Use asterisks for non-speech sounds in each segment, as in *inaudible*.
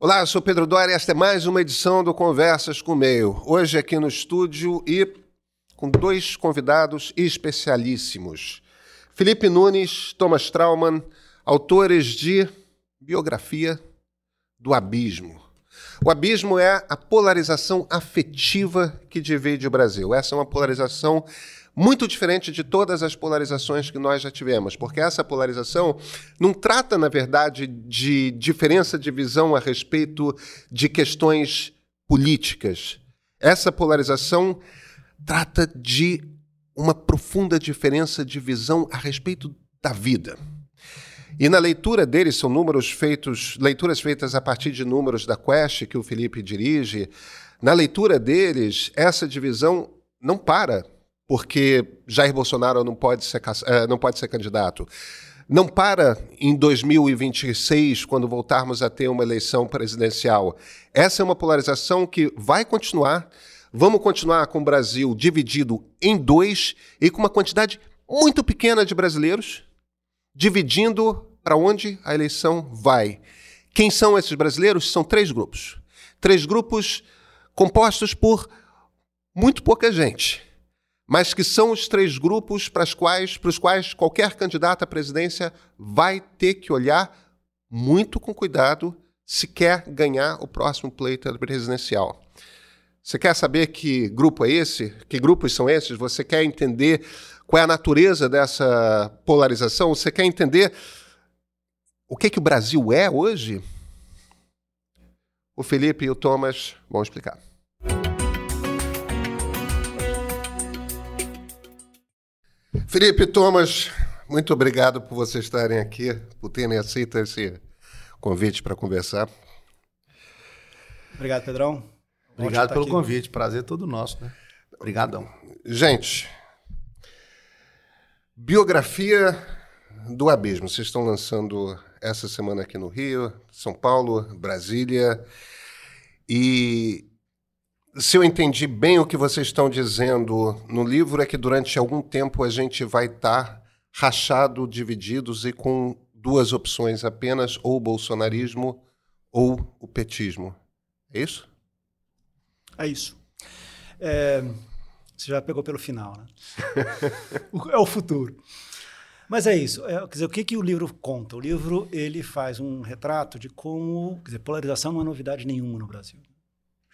Olá, eu sou Pedro Dória e esta é mais uma edição do Conversas com o Meio. Hoje aqui no estúdio e com dois convidados especialíssimos. Felipe Nunes, Thomas Trauman, autores de Biografia do Abismo. O abismo é a polarização afetiva que divide o Brasil. Essa é uma polarização muito diferente de todas as polarizações que nós já tivemos, porque essa polarização não trata, na verdade, de diferença de visão a respeito de questões políticas. Essa polarização trata de uma profunda diferença de visão a respeito da vida. E na leitura deles, são números feitos, leituras feitas a partir de números da Quest, que o Felipe dirige. Na leitura deles, essa divisão não para porque Jair Bolsonaro não pode ser, eh, não pode ser candidato. Não para em 2026, quando voltarmos a ter uma eleição presidencial. Essa é uma polarização que vai continuar. Vamos continuar com o Brasil dividido em dois e com uma quantidade muito pequena de brasileiros, dividindo para onde a eleição vai. Quem são esses brasileiros? São três grupos. Três grupos compostos por muito pouca gente mas que são os três grupos para os quais, para os quais qualquer candidato à presidência vai ter que olhar muito com cuidado se quer ganhar o próximo pleito presidencial. Você quer saber que grupo é esse? Que grupos são esses? Você quer entender qual é a natureza dessa polarização? Você quer entender o que, que o Brasil é hoje? O Felipe e o Thomas vão explicar. Felipe Thomas, muito obrigado por vocês estarem aqui, por terem aceito esse convite para conversar. Obrigado, Pedrão. Obrigado pelo aqui. convite, prazer todo nosso, né? Obrigadão. Gente, biografia do Abismo. Vocês estão lançando essa semana aqui no Rio, São Paulo, Brasília. E se eu entendi bem o que vocês estão dizendo no livro, é que durante algum tempo a gente vai estar tá rachado, divididos e com duas opções apenas, ou o bolsonarismo ou o petismo. É isso? É isso. É, você já pegou pelo final, né? *laughs* é o futuro. Mas é isso. É, quer dizer, o que, que o livro conta? O livro ele faz um retrato de como quer dizer, polarização não é novidade nenhuma no Brasil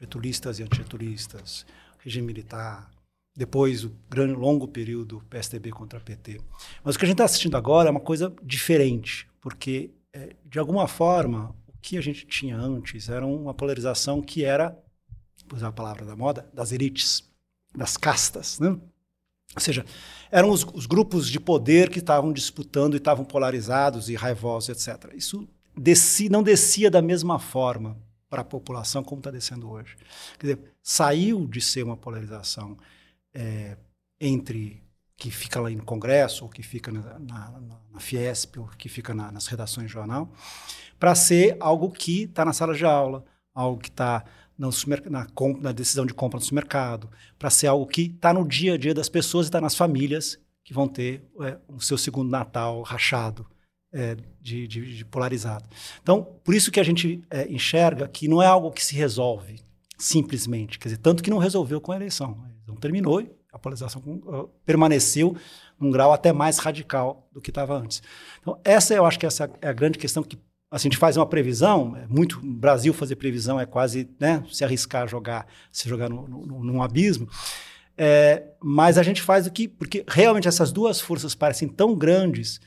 getulistas e antigetulistas, regime militar, depois o grande longo período PSDB contra PT. Mas o que a gente está assistindo agora é uma coisa diferente, porque é, de alguma forma o que a gente tinha antes era uma polarização que era, vou usar a palavra da moda, das elites, das castas, né? Ou seja, eram os, os grupos de poder que estavam disputando e estavam polarizados e raivosos, etc. Isso desci, não descia da mesma forma para a população como está descendo hoje. Quer dizer, saiu de ser uma polarização é, entre que fica lá no Congresso, ou que fica na, na, na Fiesp, ou que fica na, nas redações de jornal, para ser algo que está na sala de aula, algo que está na, na, decisão de compra no supermercado, para ser algo que está no dia a dia das pessoas e está nas famílias que vão ter é, o seu segundo Natal rachado, é, de, de, de, polarizado. Então, por isso que a gente é, enxerga que não é algo que se resolve simplesmente. Quer dizer, tanto que não resolveu com a eleição. Eleição terminou e a polarização uh, permaneceu num grau até mais radical do que estava antes. Então, essa eu acho que essa é a grande questão que assim, a gente faz uma previsão, é muito Brasil fazer previsão é quase né, se arriscar a jogar, se jogar no, no, num abismo. É, mas a gente faz o que, porque realmente essas duas forças parecem tão grandes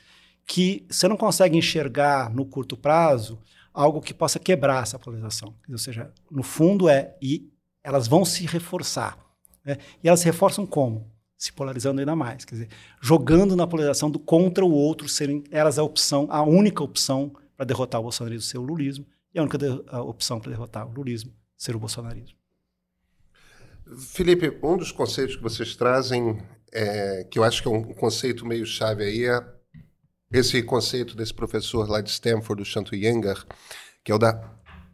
que você não consegue enxergar no curto prazo algo que possa quebrar essa polarização. Ou seja, no fundo é e elas vão se reforçar. Né? E elas se reforçam como? Se polarizando ainda mais, quer dizer, jogando na polarização do contra o outro serem elas a opção, a única opção para derrotar o bolsonarismo ser o lulismo e a única a opção para derrotar o lulismo ser o bolsonarismo. Felipe, um dos conceitos que vocês trazem, é, que eu acho que é um conceito meio chave aí, é esse conceito desse professor lá de Stanford, do Chanto Yenger, que é o da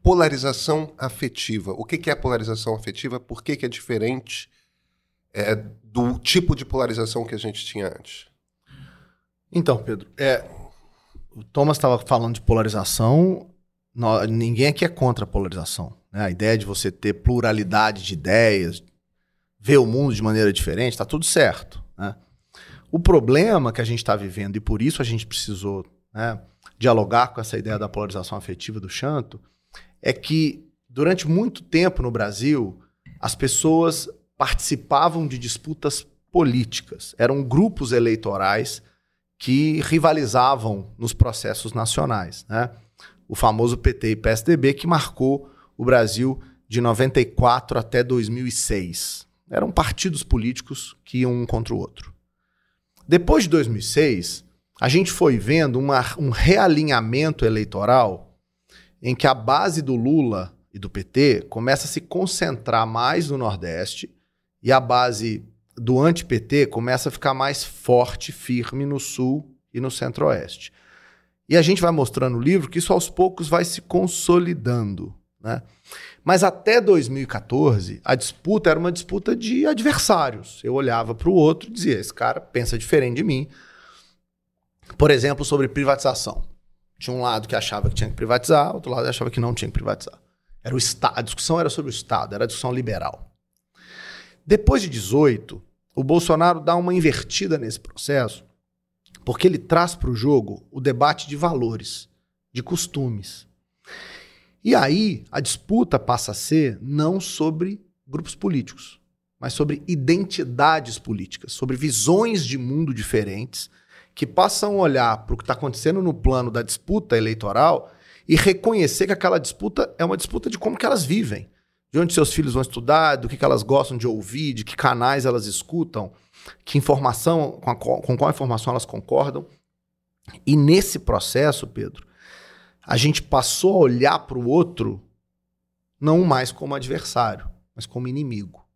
polarização afetiva. O que, é polarização afetiva? Por que, que é diferente é, do tipo de polarização que a gente tinha antes? Então, Pedro, é, o Thomas estava falando de polarização ninguém aqui é contra a polarização. Né? A ideia de você ter pluralidade de ideias, ver o mundo de maneira diferente, está tudo certo. Né? O problema que a gente está vivendo, e por isso a gente precisou né, dialogar com essa ideia da polarização afetiva do Chanto, é que durante muito tempo no Brasil, as pessoas participavam de disputas políticas. Eram grupos eleitorais que rivalizavam nos processos nacionais. Né? O famoso PT e PSDB que marcou o Brasil de 94 até 2006. Eram partidos políticos que iam um contra o outro. Depois de 2006, a gente foi vendo uma, um realinhamento eleitoral em que a base do Lula e do PT começa a se concentrar mais no Nordeste e a base do anti-PT começa a ficar mais forte, firme no Sul e no Centro-Oeste. E a gente vai mostrando no livro que isso aos poucos vai se consolidando. Né? Mas até 2014, a disputa era uma disputa de adversários. Eu olhava para o outro e dizia: esse cara pensa diferente de mim. Por exemplo, sobre privatização. Tinha um lado que achava que tinha que privatizar, outro lado achava que não tinha que privatizar. Era o Estado, a discussão era sobre o Estado, era a discussão liberal. Depois de 18, o Bolsonaro dá uma invertida nesse processo, porque ele traz para o jogo o debate de valores, de costumes. E aí a disputa passa a ser não sobre grupos políticos, mas sobre identidades políticas, sobre visões de mundo diferentes que passam a olhar para o que está acontecendo no plano da disputa eleitoral e reconhecer que aquela disputa é uma disputa de como que elas vivem, de onde seus filhos vão estudar, do que, que elas gostam de ouvir, de que canais elas escutam, que informação, com, a, com qual informação elas concordam. E nesse processo, Pedro, a gente passou a olhar para o outro não mais como adversário, mas como inimigo.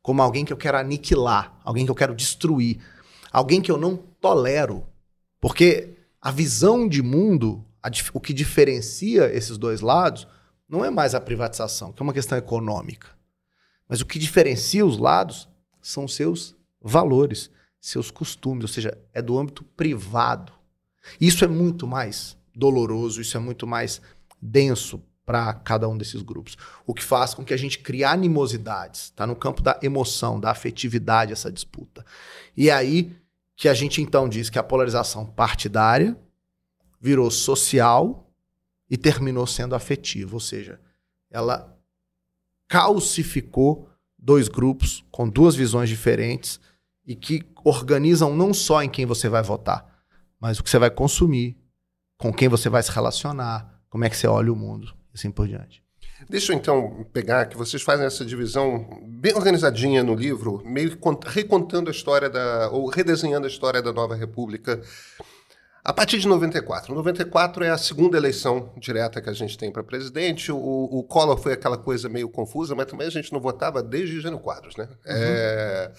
Como alguém que eu quero aniquilar, alguém que eu quero destruir, alguém que eu não tolero. Porque a visão de mundo, a, o que diferencia esses dois lados, não é mais a privatização, que é uma questão econômica. Mas o que diferencia os lados são seus valores, seus costumes, ou seja, é do âmbito privado. Isso é muito mais doloroso, isso é muito mais denso para cada um desses grupos. O que faz com que a gente crie animosidades. Está no campo da emoção, da afetividade essa disputa. E é aí que a gente então diz que a polarização partidária virou social e terminou sendo afetiva, ou seja, ela calcificou dois grupos com duas visões diferentes e que organizam não só em quem você vai votar, mas o que você vai consumir, com quem você vai se relacionar, como é que você olha o mundo, e assim por diante. Deixa eu então pegar que vocês fazem essa divisão bem organizadinha no livro, meio que recontando a história da. ou redesenhando a história da nova república. A partir de 94. 94 é a segunda eleição direta que a gente tem para presidente. O, o Collor foi aquela coisa meio confusa, mas também a gente não votava desde Jânio Quadros, né? Uhum. É...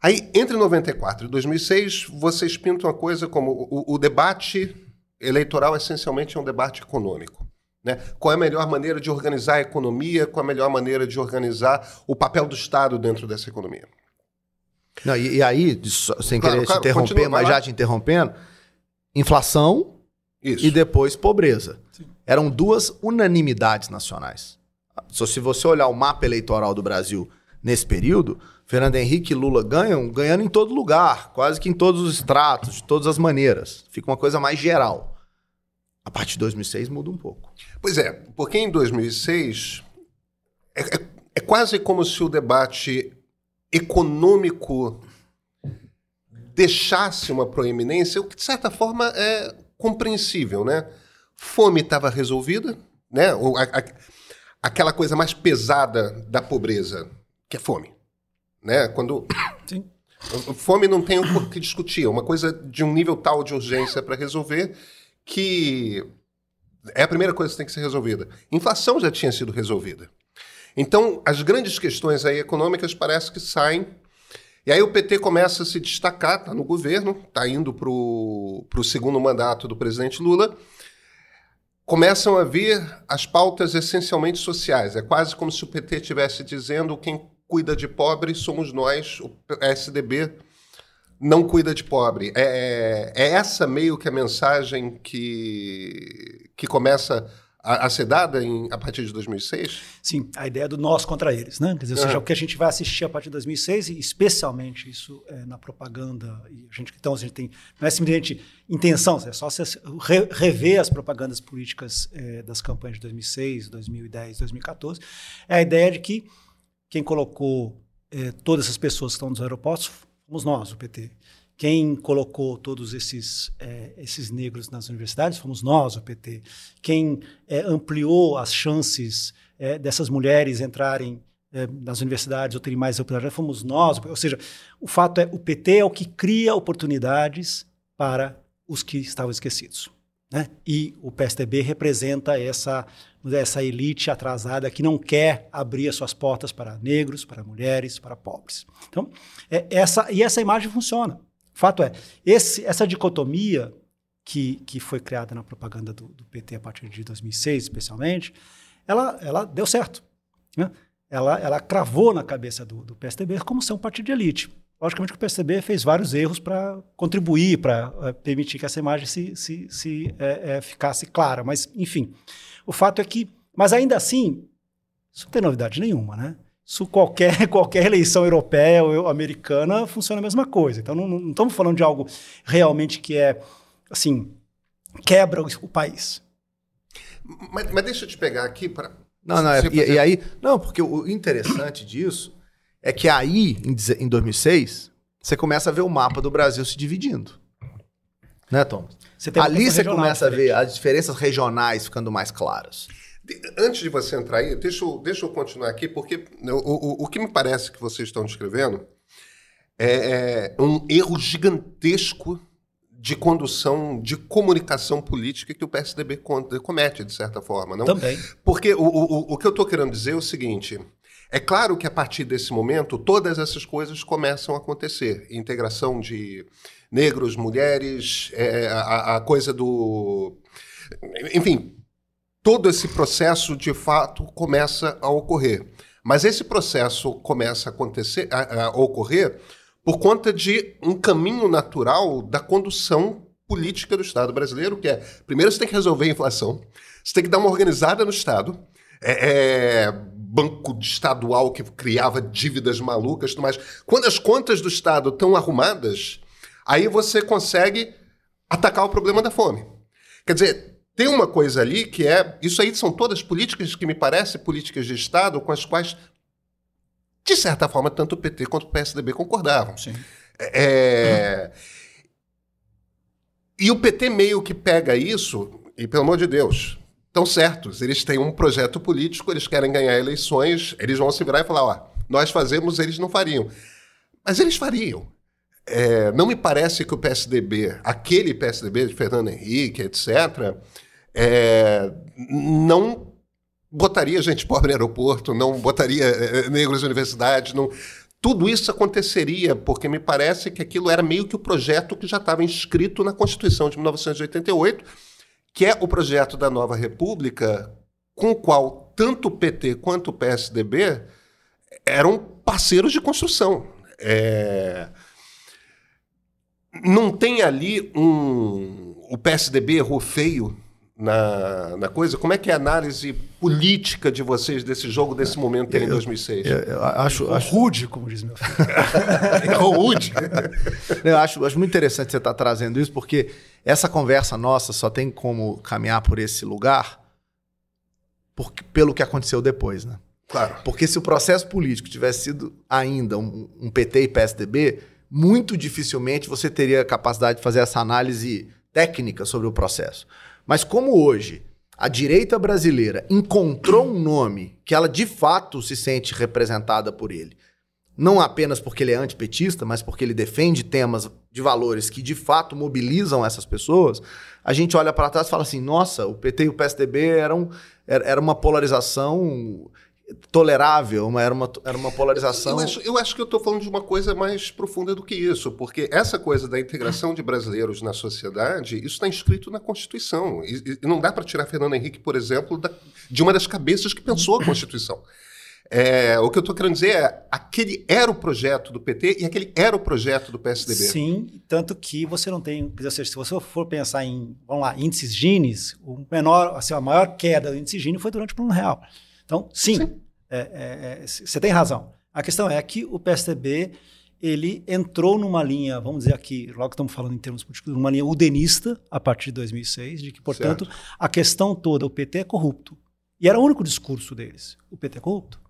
Aí, entre 94 e 2006, vocês pintam a coisa como o, o debate eleitoral essencialmente é um debate econômico. Né? Qual é a melhor maneira de organizar a economia? Qual é a melhor maneira de organizar o papel do Estado dentro dessa economia? Não, e, e, aí, sem claro, querer claro, te interromper, continua, mas já te interrompendo, inflação Isso. e depois pobreza. Sim. Eram duas unanimidades nacionais. Se você olhar o mapa eleitoral do Brasil nesse período, Fernando Henrique e Lula ganham, ganhando em todo lugar, quase que em todos os estratos, de todas as maneiras. Fica uma coisa mais geral. A partir de 2006 muda um pouco. Pois é, porque em 2006 é, é, é quase como se o debate econômico deixasse uma proeminência, o que de certa forma é compreensível, né? Fome estava resolvida, né? A, a, aquela coisa mais pesada da pobreza, que é fome. Né? Quando *coughs* Sim. fome não tem o que discutir, é uma coisa de um nível tal de urgência para resolver que é a primeira coisa que tem que ser resolvida. Inflação já tinha sido resolvida. Então, as grandes questões aí econômicas parece que saem. E aí o PT começa a se destacar, está no governo, está indo para o segundo mandato do presidente Lula. Começam a vir as pautas essencialmente sociais. É quase como se o PT estivesse dizendo quem cuida de pobre somos nós, o PSDB, não cuida de pobre. É, é essa meio que a mensagem que, que começa a, a ser dada em, a partir de 2006? Sim, a ideia do nós contra eles, né? Quer dizer, ou seja, o que a gente vai assistir a partir de 2006, e especialmente isso é, na propaganda, e a gente, então a gente tem, não é simplesmente intenção, é só re, rever as propagandas políticas é, das campanhas de 2006, 2010, 2014, é a ideia de que quem colocou é, todas essas pessoas que estão nos aeroportos fomos nós, o PT. Quem colocou todos esses, é, esses negros nas universidades fomos nós, o PT. Quem é, ampliou as chances é, dessas mulheres entrarem é, nas universidades ou terem mais oportunidades fomos nós. Ou seja, o fato é o PT é o que cria oportunidades para os que estavam esquecidos. Né? E o PSDB representa essa, essa elite atrasada que não quer abrir as suas portas para negros, para mulheres, para pobres. Então, é, essa, e essa imagem funciona. Fato é, esse, essa dicotomia que, que foi criada na propaganda do, do, PT a partir de 2006, especialmente, ela, ela deu certo. Né? Ela, ela cravou na cabeça do, do PSDB como ser um partido de elite. Logicamente que o PSDB fez vários erros para contribuir, para é, permitir que essa imagem se, se, se é, é, ficasse clara. Mas, enfim, o fato é que... Mas ainda assim, isso não tem novidade nenhuma, né? Isso qualquer, *laughs* qualquer eleição europeia ou americana funciona a mesma coisa. Então não, não estamos falando de algo realmente que é assim quebra o, o país. Mas, mas, deixa eu te pegar aqui para. Não, não, é, e, e, aí. Não, porque o interessante disso é que aí, em, em 2006, você começa a ver o mapa do Brasil se dividindo. Né, Tom? Você Ali você começa a ver as diferenças regionais ficando mais claras. Antes de você entrar aí, deixa eu, deixa eu continuar aqui, porque o, o, o que me parece que vocês estão descrevendo é, é um erro gigantesco de condução, de comunicação política que o PSDB comete, de certa forma. Não? Também. Porque o, o, o que eu estou querendo dizer é o seguinte: é claro que a partir desse momento todas essas coisas começam a acontecer. Integração de negros, mulheres, é, a, a coisa do. Enfim, todo esse processo de fato começa a ocorrer. Mas esse processo começa a, acontecer, a, a ocorrer por conta de um caminho natural da condução política do Estado brasileiro, que é, primeiro você tem que resolver a inflação, você tem que dar uma organizada no Estado, é, é, banco estadual que criava dívidas malucas tudo mais. Quando as contas do Estado estão arrumadas, aí você consegue atacar o problema da fome. Quer dizer, tem uma coisa ali que é. Isso aí são todas políticas que me parecem políticas de Estado com as quais, de certa forma, tanto o PT quanto o PSDB concordavam. Sim. É, E o PT meio que pega isso, e pelo amor de Deus, estão certos. Eles têm um projeto político, eles querem ganhar eleições, eles vão se virar e falar: ó, nós fazemos, eles não fariam. Mas eles fariam. É, não me parece que o PSDB, aquele PSDB de Fernando Henrique, etc., é, não botaria gente pobre no aeroporto, não botaria é, negros na universidade, não. Tudo isso aconteceria porque me parece que aquilo era meio que o projeto que já estava inscrito na Constituição de 1988, que é o projeto da nova República, com o qual tanto o PT quanto o PSDB eram parceiros de construção. É... Não tem ali um. O PSDB errou feio na, na coisa. Como é que é a análise política de vocês desse jogo, desse momento em 2006? Eu, eu acho, acho rude, como diz meu filho. *laughs* rude. eu acho, acho muito interessante você estar tá trazendo isso, porque essa conversa nossa só tem como caminhar por esse lugar porque, pelo que aconteceu depois, né? Claro. Porque se o processo político tivesse sido ainda um, um PT e PSDB, muito dificilmente você teria capacidade de fazer essa análise técnica sobre o processo. Mas como hoje a direita brasileira encontrou um nome que ela de fato se sente representada por ele, não apenas porque ele é antipetista, mas porque ele defende temas de valores que de fato mobilizam essas pessoas, a gente olha para trás e fala assim: nossa, o PT e o PSDB eram, era uma polarização tolerável, uma, era, uma, era uma polarização. Eu acho, eu acho que eu estou falando de uma coisa mais profunda do que isso, porque essa coisa da integração de brasileiros na sociedade, isso está inscrito na Constituição. E, e não dá para tirar Fernando Henrique, por exemplo, da, de uma das cabeças que pensou a Constituição. É, o que eu estou querendo dizer é aquele era o projeto do PT e aquele era o projeto do PSDB. Sim, tanto que você não tem. Quer dizer, se você for pensar em, vamos lá, índices Gini, o menor, assim, a maior queda do índice Gini foi durante o plano real. Então, sim, sim. É, é, é você tem razão. A questão é que o PSDB ele entrou numa linha, vamos dizer aqui, logo estamos falando em termos políticos, numa linha udenista a partir de 2006, de que, portanto, certo. a questão toda, o PT é corrupto. E era o único discurso deles. O PT é corrupto.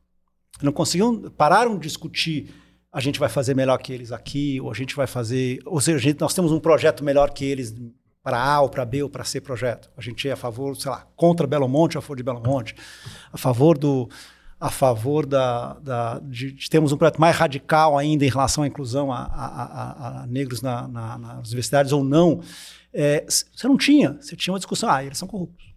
Não conseguiam, pararam de discutir a gente vai fazer melhor que eles aqui, ou a gente vai fazer. Ou seja, gente, nós temos um projeto melhor que eles para A, ou para B, ou para C projeto. A gente é a favor, sei lá, contra Belo Monte, a favor de Belo Monte, a favor do. A favor da, da de, de termos um projeto mais radical ainda em relação à inclusão a, a, a, a negros na, na, nas universidades ou não. É, você não tinha, você tinha uma discussão, ah, eles são corruptos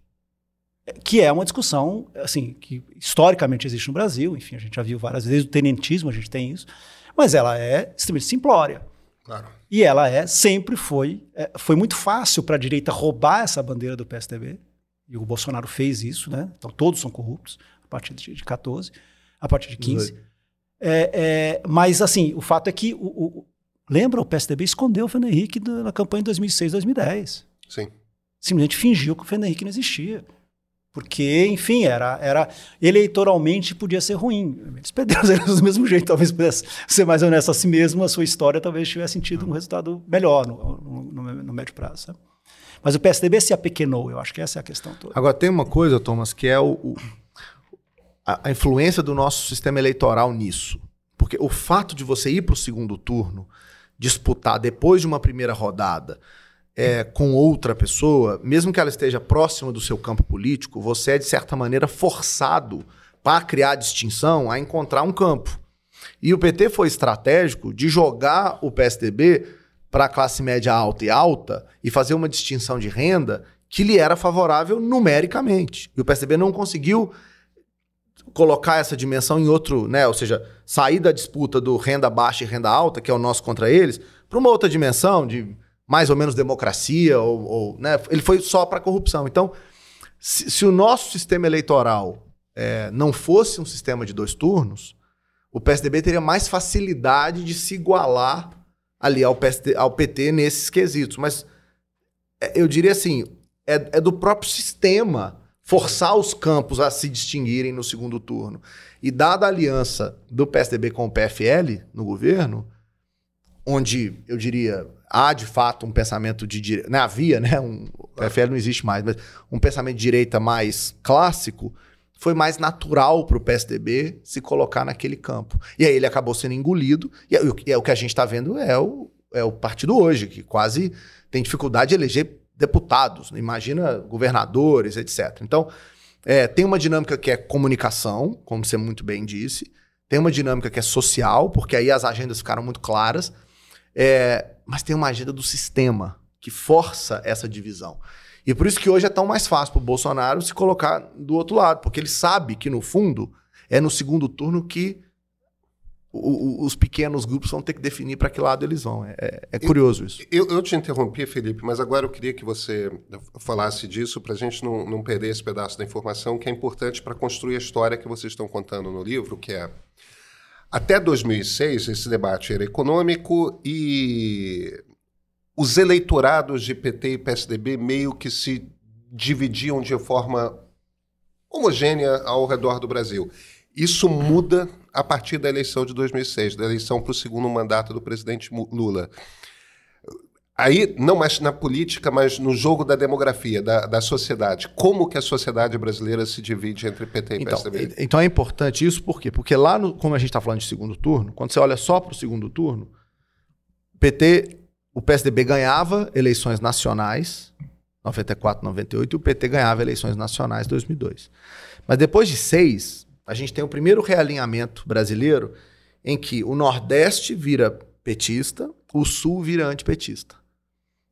que é uma discussão assim que historicamente existe no Brasil, enfim, a gente já viu várias vezes o tenentismo, a gente tem isso, mas ela é extremamente simplória. Claro. E ela é sempre foi é, foi muito fácil para a direita roubar essa bandeira do PSDB, e o Bolsonaro fez isso, né? Então todos são corruptos a partir de 14, a partir de 15. É, é, mas assim, o fato é que o, o, lembra o PSDB escondeu o Fernando Henrique na campanha de 2006, 2010. Sim. Simplesmente fingiu que o Fernando Henrique não existia. Porque, enfim, era, era eleitoralmente podia ser ruim. Eles perderam eleições do mesmo jeito, talvez pudesse ser mais honesto a si mesmo, a sua história talvez tivesse sentido um resultado melhor no, no, no, no médio prazo. Sabe? Mas o PSDB se apequenou, eu acho que essa é a questão toda. Agora, tem uma coisa, Thomas, que é o, o a, a influência do nosso sistema eleitoral nisso. Porque o fato de você ir para o segundo turno, disputar depois de uma primeira rodada, é, com outra pessoa, mesmo que ela esteja próxima do seu campo político, você é, de certa maneira, forçado para criar distinção a encontrar um campo. E o PT foi estratégico de jogar o PSDB para a classe média alta e alta e fazer uma distinção de renda que lhe era favorável numericamente. E o PSDB não conseguiu colocar essa dimensão em outro, né? Ou seja, sair da disputa do renda baixa e renda alta, que é o nosso contra eles, para uma outra dimensão de mais ou menos democracia, ou, ou né? ele foi só para corrupção. Então, se, se, o nosso sistema eleitoral é, não fosse um sistema de dois turnos, o PSDB teria mais facilidade de se igualar ali ao, PSD, ao PT nesses quesitos. Mas é, eu diria assim, é, é do próprio sistema forçar os campos a se distinguirem no segundo turno. E dada a aliança do PSDB com o PFL no governo, onde eu diria há de fato um pensamento de direita. Né? Havia, né? Um, o PFL não existe mais, mas um pensamento de direita mais clássico foi mais natural para o PSDB se colocar naquele campo. E aí ele acabou sendo engolido, e é, é o que a gente está vendo é o, é o partido hoje, que quase tem dificuldade de eleger deputados, né? imagina governadores, etc. Então, é, tem uma dinâmica que é comunicação, como você muito bem disse, tem uma dinâmica que é social, porque aí as agendas ficaram muito claras, é, mas tem uma agenda do sistema que força essa divisão. E por isso que hoje é tão mais fácil para o Bolsonaro se colocar do outro lado, porque ele sabe que, no fundo, é no segundo turno que o, o, os pequenos grupos vão ter que definir para que lado eles vão. É, é, é curioso isso. Eu, eu, te interrompi, Felipe, mas agora eu queria que você falasse disso para a gente não, não perder esse pedaço da informação que é importante para construir a história que vocês estão contando no livro, que é até 2006, esse debate era econômico e os eleitorados de PT e PSDB meio que se dividiam de forma homogênea ao redor do Brasil. Isso muda a partir da eleição de 2006, da eleição para o segundo mandato do presidente Lula. Aí, não mais na política, mas no jogo da demografia, da, da sociedade. Como que a sociedade brasileira se divide entre PT e então, PSDB? Então é importante isso, por quê? Porque lá, no, como a gente está falando de segundo turno, quando você olha só para o segundo turno, PT, o PSDB ganhava eleições nacionais, 94, 98, e o PT ganhava eleições nacionais, 2002. Mas depois de seis, a gente tem o primeiro realinhamento brasileiro em que o Nordeste vira petista, o Sul vira antipetista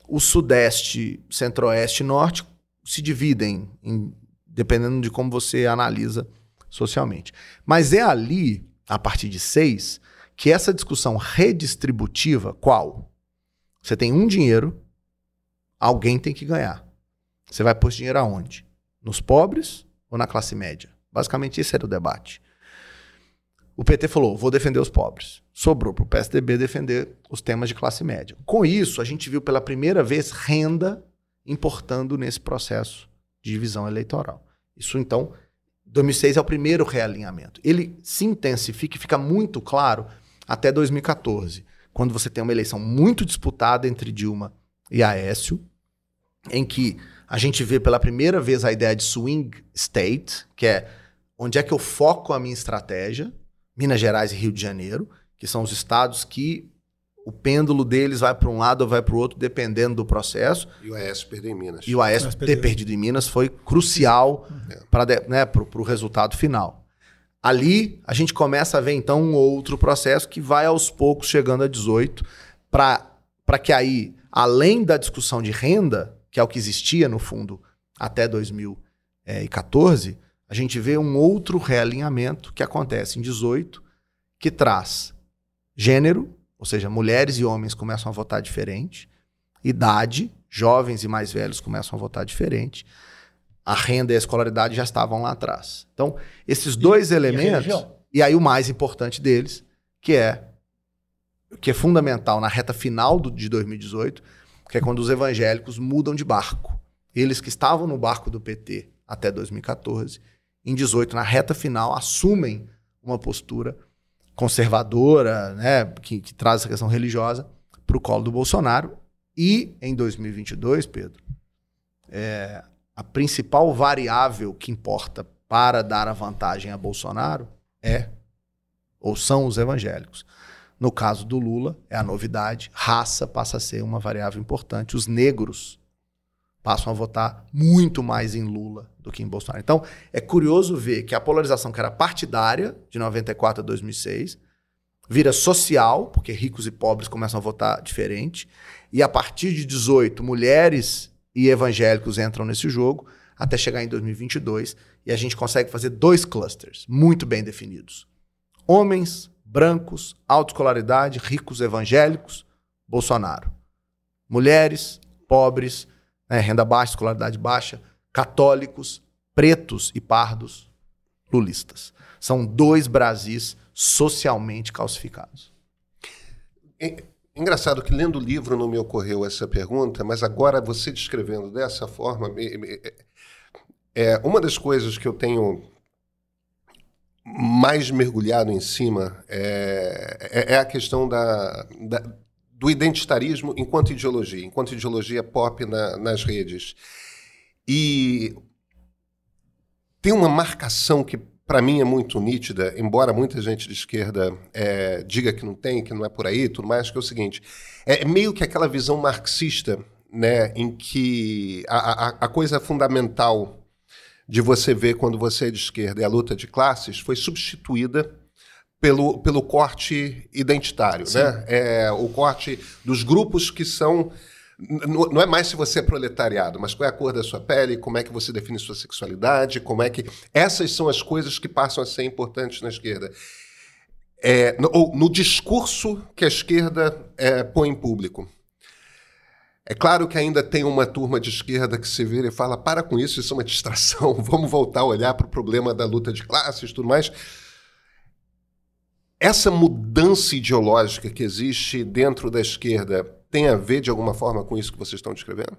o Sudeste, Centro-Oeste e Norte se dividem, em, dependendo de como você analisa socialmente. Mas é ali, a partir de seis, que essa discussão redistributiva, qual? Você tem um dinheiro, alguém tem que ganhar. Você vai pôr esse dinheiro aonde? Nos pobres ou na classe média? Basicamente, esse era o debate. O PT falou: vou defender os pobres. Sobrou para o PSDB defender os temas de classe média. Com isso, a gente viu pela primeira vez renda importando nesse processo de divisão eleitoral. Isso, então, 2006 é o primeiro realinhamento. Ele se intensifica e fica muito claro até 2014, quando você tem uma eleição muito disputada entre Dilma e Aécio, em que a gente vê pela primeira vez a ideia de swing state, que é onde é que eu foco a minha estratégia, Minas Gerais e Rio de Janeiro, que são os estados que o pêndulo deles vai para um lado ou vai para o outro, dependendo do processo. E o AS perder em Minas. E o AS ter perdido em Minas foi crucial é. para né, o resultado final. Ali, a gente começa a ver, então, um outro processo que vai aos poucos chegando a 18, para que aí, além da discussão de renda, que é o que existia, no fundo, até 2014, a gente vê um outro realinhamento que acontece em 18, que traz gênero, ou seja, mulheres e homens começam a votar diferente, idade, jovens e mais velhos começam a votar diferente, a renda e a escolaridade já estavam lá atrás. Então, esses dois e, elementos, e, e aí o mais importante deles, que é que é fundamental na reta final do, de 2018, que é quando os evangélicos mudam de barco. Eles que estavam no barco do PT até 2014, em 18, na reta final, assumem uma postura conservadora, né, que, que traz essa questão religiosa para o colo do Bolsonaro. E em 2022, Pedro, é, a principal variável que importa para dar a vantagem a Bolsonaro é ou são os evangélicos. No caso do Lula, é a novidade, raça passa a ser uma variável importante. Os negros passam a votar muito mais em Lula do que em Bolsonaro. Então, é curioso ver que a polarização que era partidária, de 94 a 2006, vira social, porque ricos e pobres começam a votar diferente, e a partir de 18, mulheres e evangélicos entram nesse jogo, até chegar em 2022, e a gente consegue fazer dois clusters muito bem definidos. Homens, brancos, autoescolaridade, ricos evangélicos, Bolsonaro. Mulheres, pobres, né, renda baixa, escolaridade baixa, católicos, pretos e pardos, lulistas. São dois Brasis socialmente calcificados. É, engraçado que lendo o livro não me ocorreu essa pergunta, mas agora você descrevendo dessa forma, é uma das coisas que eu tenho mais mergulhado em cima é, é, é a questão da, da do identitarismo enquanto ideologia, enquanto ideologia pop na, nas redes. E tem uma marcação que para mim é muito nítida, embora muita gente de esquerda é, diga que não tem, que não é por aí, tudo mais, que é o seguinte: é meio que aquela visão marxista, né, em que a, a, a coisa fundamental de você ver quando você é de esquerda é a luta de classes foi substituída pelo, pelo corte identitário, né? É, o corte dos grupos que são não é mais se você é proletariado, mas qual é a cor da sua pele, como é que você define sua sexualidade, como é que essas são as coisas que passam a ser importantes na esquerda. É, no, ou no discurso que a esquerda é, põe em público. É claro que ainda tem uma turma de esquerda que se vira e fala: para com isso, isso é uma distração, *laughs* vamos voltar a olhar para o problema da luta de classes e tudo mais. Essa mudança ideológica que existe dentro da esquerda tem a ver de alguma forma com isso que vocês estão descrevendo?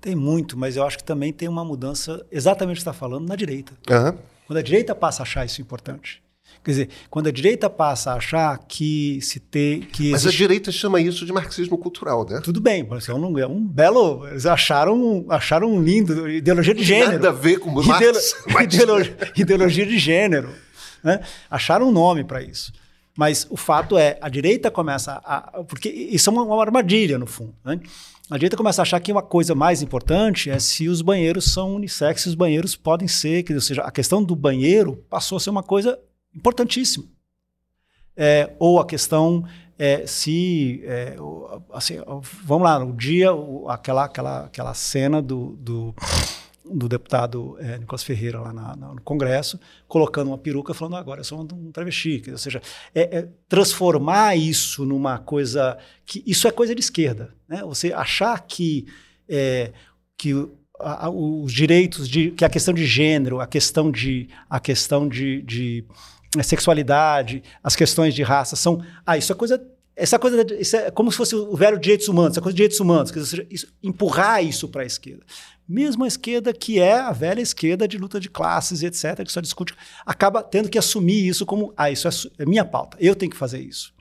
Tem muito, mas eu acho que também tem uma mudança, exatamente o que você está falando, na direita. Uhum. Quando a direita passa a achar isso importante. Quer dizer, quando a direita passa a achar que se tem. Que Mas existe... a direita chama isso de marxismo cultural, né? Tudo bem, mas é um, é um belo. Eles acharam, acharam um lindo. Ideologia de gênero. Nada a ver com Marx. *laughs* Ideolo... Mas... Ideologia, ideologia de gênero. Né? Acharam um nome para isso. Mas o fato é, a direita começa a. Porque isso é uma, armadilha, no fundo. Né? A direita começa a achar que uma coisa mais importante é se os banheiros são unissex, se os banheiros podem ser. Ou seja, a questão do banheiro passou a ser uma coisa importantíssima. É, ou a questão é, se. É, assim, vamos lá, o dia, aquela, aquela, aquela cena do, do do deputado é, Nicolas Ferreira lá na, na, no Congresso, colocando uma peruca falando agora eu sou um travesti. Ou seja, é, é transformar isso numa coisa que isso é coisa de esquerda. Né? Você achar que, é, que a, a, os direitos de que a questão de gênero, a questão de a questão de, de sexualidade, as questões de raça são. Ah, isso é coisa. Essa coisa, isso é como se fosse o velho direitos humanos, essa coisa de direitos humanos, quer dizer, isso, empurrar isso para a esquerda. Mesmo a esquerda, que é a velha esquerda de luta de classes etc., que só discute, acaba tendo que assumir isso como, ah, isso é, é minha pauta, eu tenho que fazer isso.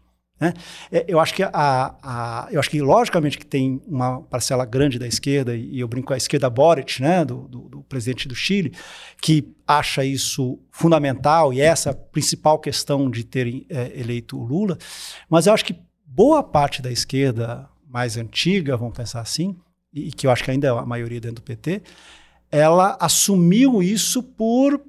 Né? É, eu acho que a, a, eu acho que logicamente que tem uma parcela grande da esquerda e eu brinco com a esquerda Boric, né, do, do, do, presidente do Chile, que acha isso fundamental e essa a principal questão de ter é, eleito o Lula. Mas eu acho que boa parte da esquerda mais antiga, vamos pensar assim, e que eu acho que ainda é a maioria dentro do PT, ela assumiu isso por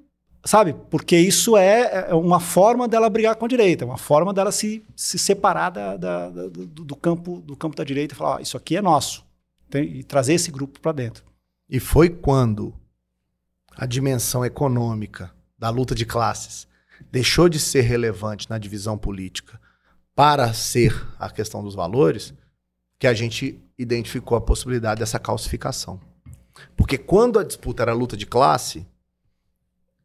Sabe? Porque isso é, é uma forma dela brigar com a direita, é uma forma dela se, se separar da, da, da, do, do, campo, do campo da direita e falar: ó, isso aqui é nosso. E trazer esse grupo para dentro. E foi quando a dimensão econômica da luta de classes deixou de ser relevante na divisão política para ser a questão dos valores que a gente identificou a possibilidade dessa calcificação. Porque quando a disputa era luta de classe,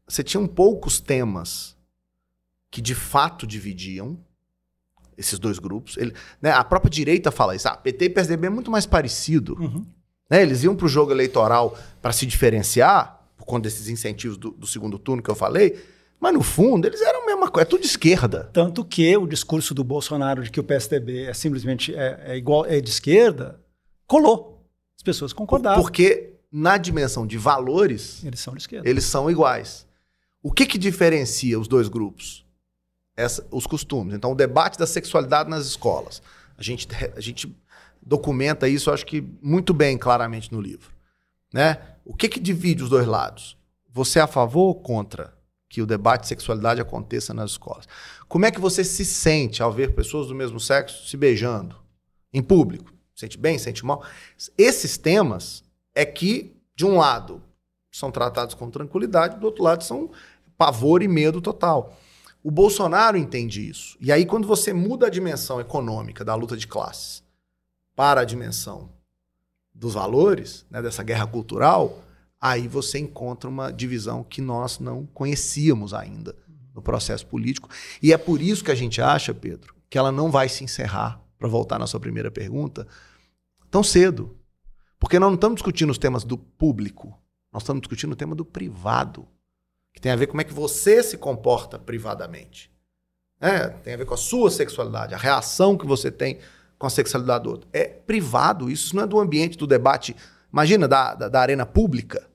você tinha poucos temas que de fato dividiam esses dois grupos. Ele, né, a própria direita fala isso. Ah, PT e PSDB é muito mais parecido. Uhum. Né, eles iam para o jogo eleitoral para se diferenciar, por conta desses incentivos do, do, segundo turno que eu falei, mas no fundo eles eram a mesma coisa, é tudo de esquerda. Tanto que o discurso do Bolsonaro de que o PSDB é simplesmente é, é igual é de esquerda colou. As pessoas concordaram. Porque na dimensão de valores, eles são de esquerda. Eles são iguais. O que, que diferencia os dois grupos? Essa, os costumes. Então, o debate da sexualidade nas escolas. A gente, a gente documenta isso, acho que muito bem, claramente, no livro. Né? O que, que divide os dois lados? Você é a favor ou contra que o debate de sexualidade aconteça nas escolas? Como é que você se sente ao ver pessoas do mesmo sexo se beijando em público? Sente bem, sente mal? Esses temas é que, de um lado, são tratados com tranquilidade, do outro lado, são pavor e medo total. O Bolsonaro entende isso. E aí, quando você muda a dimensão econômica da luta de classes para a dimensão dos valores, né, dessa guerra cultural, aí você encontra uma divisão que nós não conhecíamos ainda no processo político. E é por isso que a gente acha, Pedro, que ela não vai se encerrar, para voltar na sua primeira pergunta, tão cedo. Porque nós não estamos discutindo os temas do público, nós estamos discutindo o tema do privado que tem a ver com como é que você se comporta privadamente. É, tem a ver com a sua sexualidade, a reação que você tem com a sexualidade do outro. É privado, isso não é do ambiente do debate, imagina, da, da, da arena pública.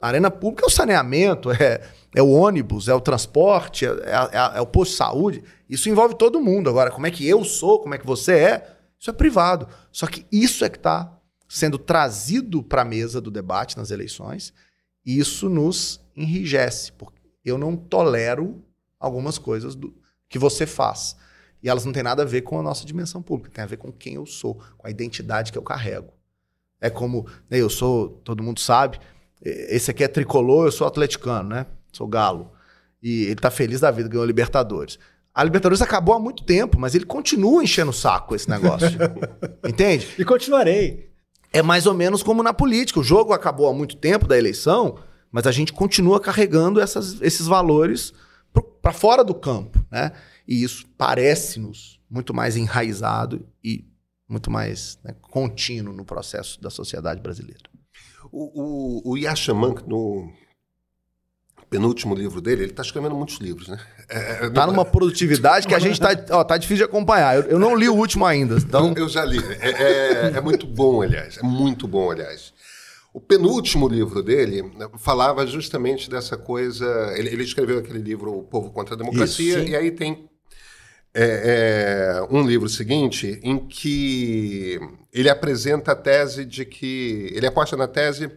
A arena pública é o saneamento, é, é o ônibus, é o transporte, é, é, é, o posto de saúde. Isso envolve todo mundo. Agora, como é que eu sou, como é que você é, isso é privado. Só que isso é que está sendo trazido para a mesa do debate nas eleições e isso nos enrijece, porque eu não tolero algumas coisas do, que você faz. E elas não têm nada a ver com a nossa dimensão pública, tem a ver com quem eu sou, com a identidade que eu carrego. É como, né, eu sou, todo mundo sabe, esse aqui é tricolor, eu sou atleticano, né? Sou galo. E ele tá feliz da vida, ganhou Libertadores. A Libertadores acabou há muito tempo, mas ele continua enchendo o saco esse negócio. *laughs* Entende? E continuarei. É mais ou menos como na política. O jogo acabou há muito tempo da eleição, mas a gente continua carregando essas, esses valores para fora do campo, né? E isso parece-nos muito mais enraizado e muito mais né, contínuo no processo da sociedade brasileira. O, o, o Yashaman, no penúltimo livro dele, ele está escrevendo muitos livros, né? É, é tá numa *laughs* produtividade que a gente tá, ó, tá difícil de acompanhar. Eu, eu não li o último ainda. Então... Eu já li. É, é, é muito bom, aliás. É muito bom, aliás. O penúltimo livro dele né, falava justamente dessa coisa. Ele, ele, escreveu aquele livro O Povo contra a Democracia, Isso, e aí tem é, é, um livro seguinte em que ele apresenta a tese de que. Ele aposta na tese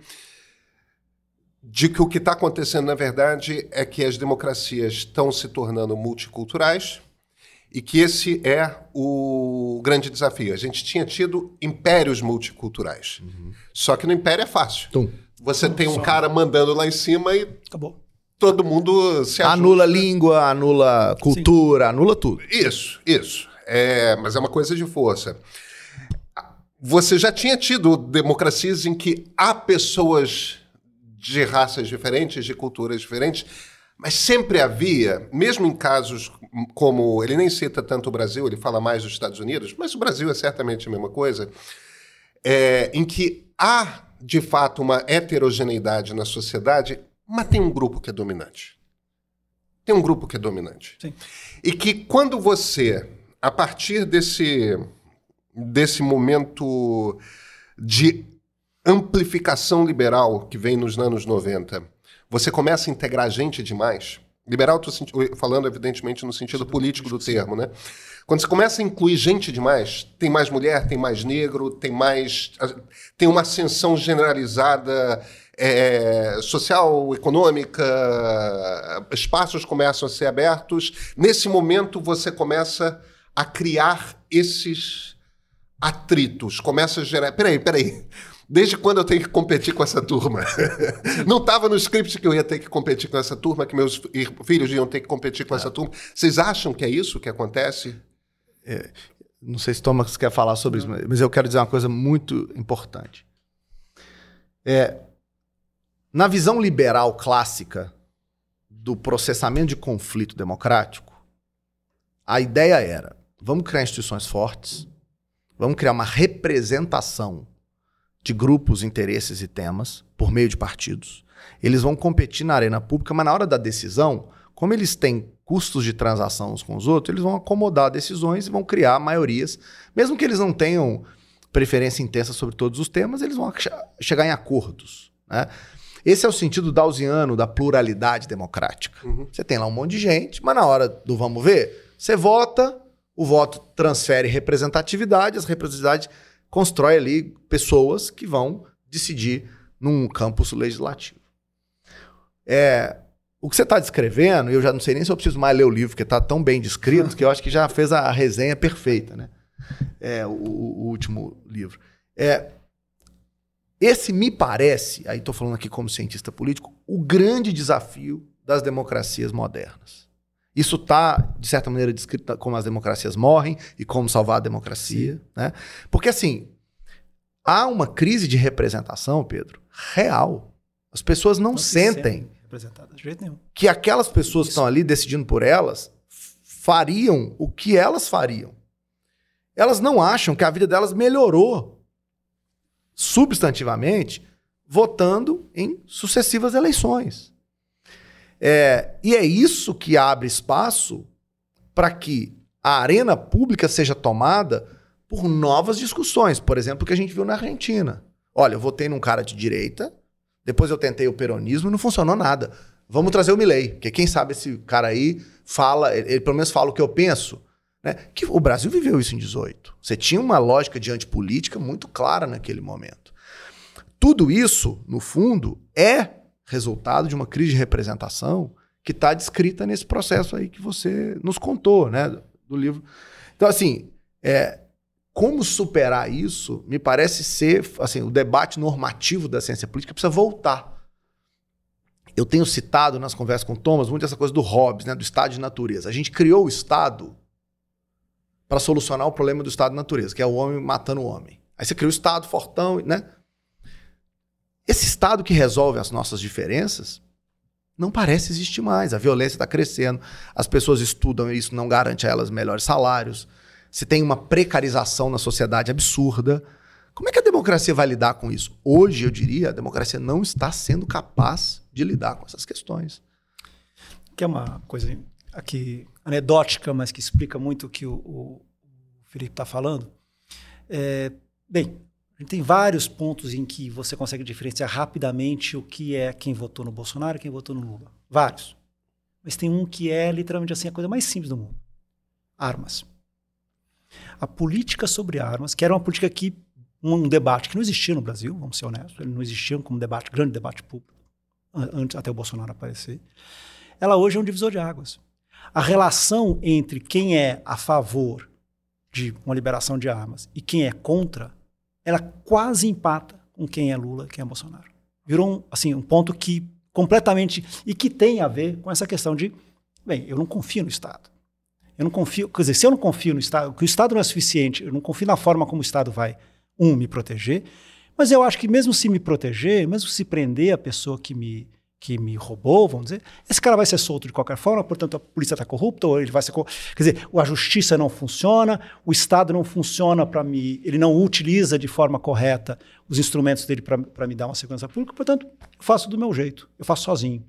de que o que está acontecendo, na verdade, é que as democracias estão se tornando multiculturais e que esse é o grande desafio. A gente tinha tido impérios multiculturais. Uhum. Só que no império é fácil. Tum. Você Tum, tem um cara mandando lá em cima e acabou. Todo mundo se ajuda. Anula língua, anula cultura, Sim. anula tudo. Isso, isso. É, mas é uma coisa de força. Você já tinha tido democracias em que há pessoas de raças diferentes, de culturas diferentes, Mas sempre havia, mesmo em casos como. Ele nem cita tanto o Brasil, ele fala mais dos Estados Unidos, mas o Brasil é certamente a mesma coisa, é, em que há, de fato, uma heterogeneidade na sociedade, mas tem um grupo que é dominante. Tem um grupo que é dominante. Sim. E que quando você, a partir desse, desse momento de amplificação liberal que vem nos anos 90, você começa a integrar gente demais. Liberal, estou falando, evidentemente, no sentido político do termo, né? Quando você começa a incluir gente demais, tem mais mulher, tem mais negro, tem mais. tem uma ascensão generalizada é, social, econômica, espaços começam a ser abertos. Nesse momento, você começa a criar esses atritos, começa a gerar. Peraí, peraí. Desde quando eu tenho que competir com essa turma? Não estava no script que eu ia ter que competir com essa turma, que meus filhos iam ter que competir com essa turma. Vocês acham que é isso que acontece? É, não sei se Thomas quer falar sobre isso, mas eu quero dizer uma coisa muito importante. É, na visão liberal clássica do processamento de conflito democrático, a ideia era: vamos criar instituições fortes, vamos criar uma representação de grupos, interesses e temas por meio de partidos. Eles vão competir na arena pública, mas na hora da decisão, como eles têm custos de transação uns com os outros, eles vão acomodar decisões e vão criar maiorias, mesmo que eles não tenham preferência intensa sobre todos os temas, eles vão chegar em acordos. Né? Esse é o sentido dausiano da pluralidade democrática. Uhum. Você tem lá um monte de gente, mas na hora do vamos ver, você vota, o voto transfere representatividade, as representatividades constrói ali pessoas que vão decidir num campus legislativo. É, o que você está descrevendo, eu já não sei nem se eu preciso mais ler o livro, porque está tão bem descrito que eu acho que já fez a, resenha perfeita, né? É, o, o último livro. É, esse me parece, aí estou falando aqui como cientista político, o grande desafio das democracias modernas. Isso está, de certa maneira, descrito como as democracias morrem e como salvar a democracia. Né? Porque, assim, há uma crise de representação, Pedro, real. As pessoas não, não sentem representadas de jeito nenhum. que aquelas pessoas Isso. que estão ali decidindo por elas fariam o que elas fariam. Elas não acham que a vida delas melhorou substantivamente votando em sucessivas eleições. É, e é isso que abre espaço para que a arena pública seja tomada por novas discussões. Por exemplo, o que a gente viu na Argentina. Olha, eu votei num cara de direita, depois eu tentei o peronismo e não funcionou nada. Vamos trazer o Milley, porque quem sabe esse cara aí fala, ele, ele pelo menos fala o que eu penso. Né? Que o Brasil viveu isso em 18. Você tinha uma lógica de antipolítica muito clara naquele momento. Tudo isso, no fundo, é resultado de uma crise de representação que está descrita nesse processo aí que você nos contou, né, do livro. Então, assim, é, como superar isso, me parece ser, assim, o debate normativo da ciência política precisa voltar. Eu tenho citado nas conversas com o Thomas muito essa coisa do Hobbes, né, do estado de natureza. A gente criou o Estado para solucionar o problema do estado de natureza, que é o homem matando o homem. Aí você criou o Estado fortão, né? Esse Estado que resolve as nossas diferenças não parece existir mais. A violência está crescendo, as pessoas estudam e isso não garante a elas melhores salários. Se tem uma precarização na sociedade absurda. Como é que a democracia vai lidar com isso? Hoje, eu diria, a democracia não está sendo capaz de lidar com essas questões. Que é uma coisa aqui anedótica, mas que explica muito o que o, o Felipe está falando. É, bem, a gente tem vários pontos em que você consegue diferenciar rapidamente o que é quem votou no Bolsonaro e quem votou no Lula. Vários. Mas tem um que é literalmente assim a coisa mais simples do mundo: armas. A política sobre armas, que era uma política que um debate que não existia no Brasil, vamos ser honestos, ele não existia como debate, grande debate público antes até o Bolsonaro aparecer. Ela hoje é um divisor de águas. A relação entre quem é a favor de uma liberação de armas e quem é contra ela quase empata com quem é Lula, quem é Bolsonaro. Virou um, assim, um ponto que completamente e que tem a ver com essa questão de, bem, eu não confio no Estado. Eu não confio, quer dizer, se eu não confio no Estado, que o Estado não é suficiente, eu não confio na forma como o Estado vai, um, me proteger, mas eu acho que mesmo se me proteger, mesmo se prender a pessoa que me que me roubou, vamos dizer, esse cara vai ser solto de qualquer forma, portanto a polícia está corrupta, ou ele vai ser. Quer dizer, a justiça não funciona, o Estado não funciona para me. Ele não utiliza de forma correta os instrumentos dele para me dar uma segurança pública, portanto, eu faço do meu jeito, eu faço sozinho.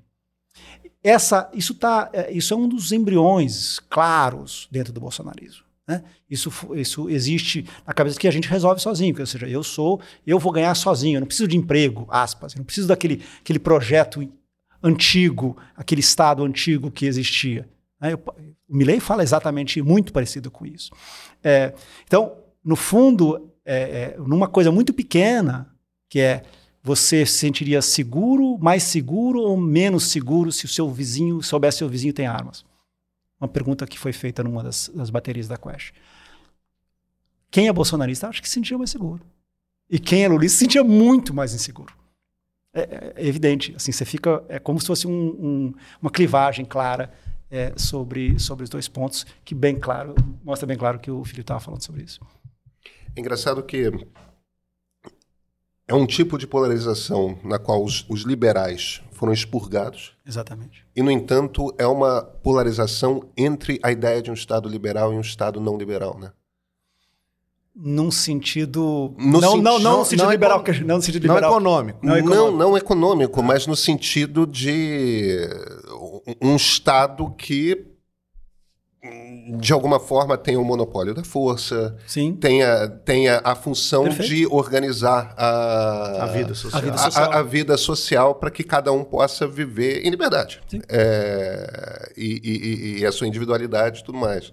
Essa, isso, tá, é, isso é um dos embriões claros dentro do bolsonarismo. Né? Isso, isso existe na cabeça que a gente resolve sozinho, ou seja, eu sou, eu vou ganhar sozinho, eu não preciso de emprego, aspas, eu não preciso daquele aquele projeto antigo, aquele Estado antigo que existia. Né? Eu, o Milley fala exatamente muito parecido com isso. É, então, no fundo, é, é, numa coisa muito pequena, que é você se sentiria seguro, mais seguro ou menos seguro se o seu vizinho soubesse que o vizinho tem armas? Uma pergunta que foi feita numa das, das baterias da Quest. Quem é bolsonarista acha que se sentia mais seguro. E quem é lulista se sentia muito mais inseguro. É, é, evidente. Assim, você fica. É como se fosse um, um, uma clivagem clara é, sobre, sobre os dois pontos, que bem claro, mostra bem claro que o Felipe estava falando sobre isso. É engraçado que é um tipo de polarização na qual os, os, liberais foram expurgados. Exatamente. E, no entanto, é uma polarização entre a ideia de um Estado liberal e um Estado não liberal, né? Num sentido no não, senti não, não, no sentido não liberal, é, não no sentido liberal. Não econômico. Não, econômico. não, não econômico, mas no sentido de um Estado que de alguma forma tem o monopólio da força, Sim. tenha, tenha a função Perfeito. de organizar a, a vida social, a vida social, a, a vida social para que cada um possa viver em liberdade é, e, e, e, a sua individualidade e tudo mais.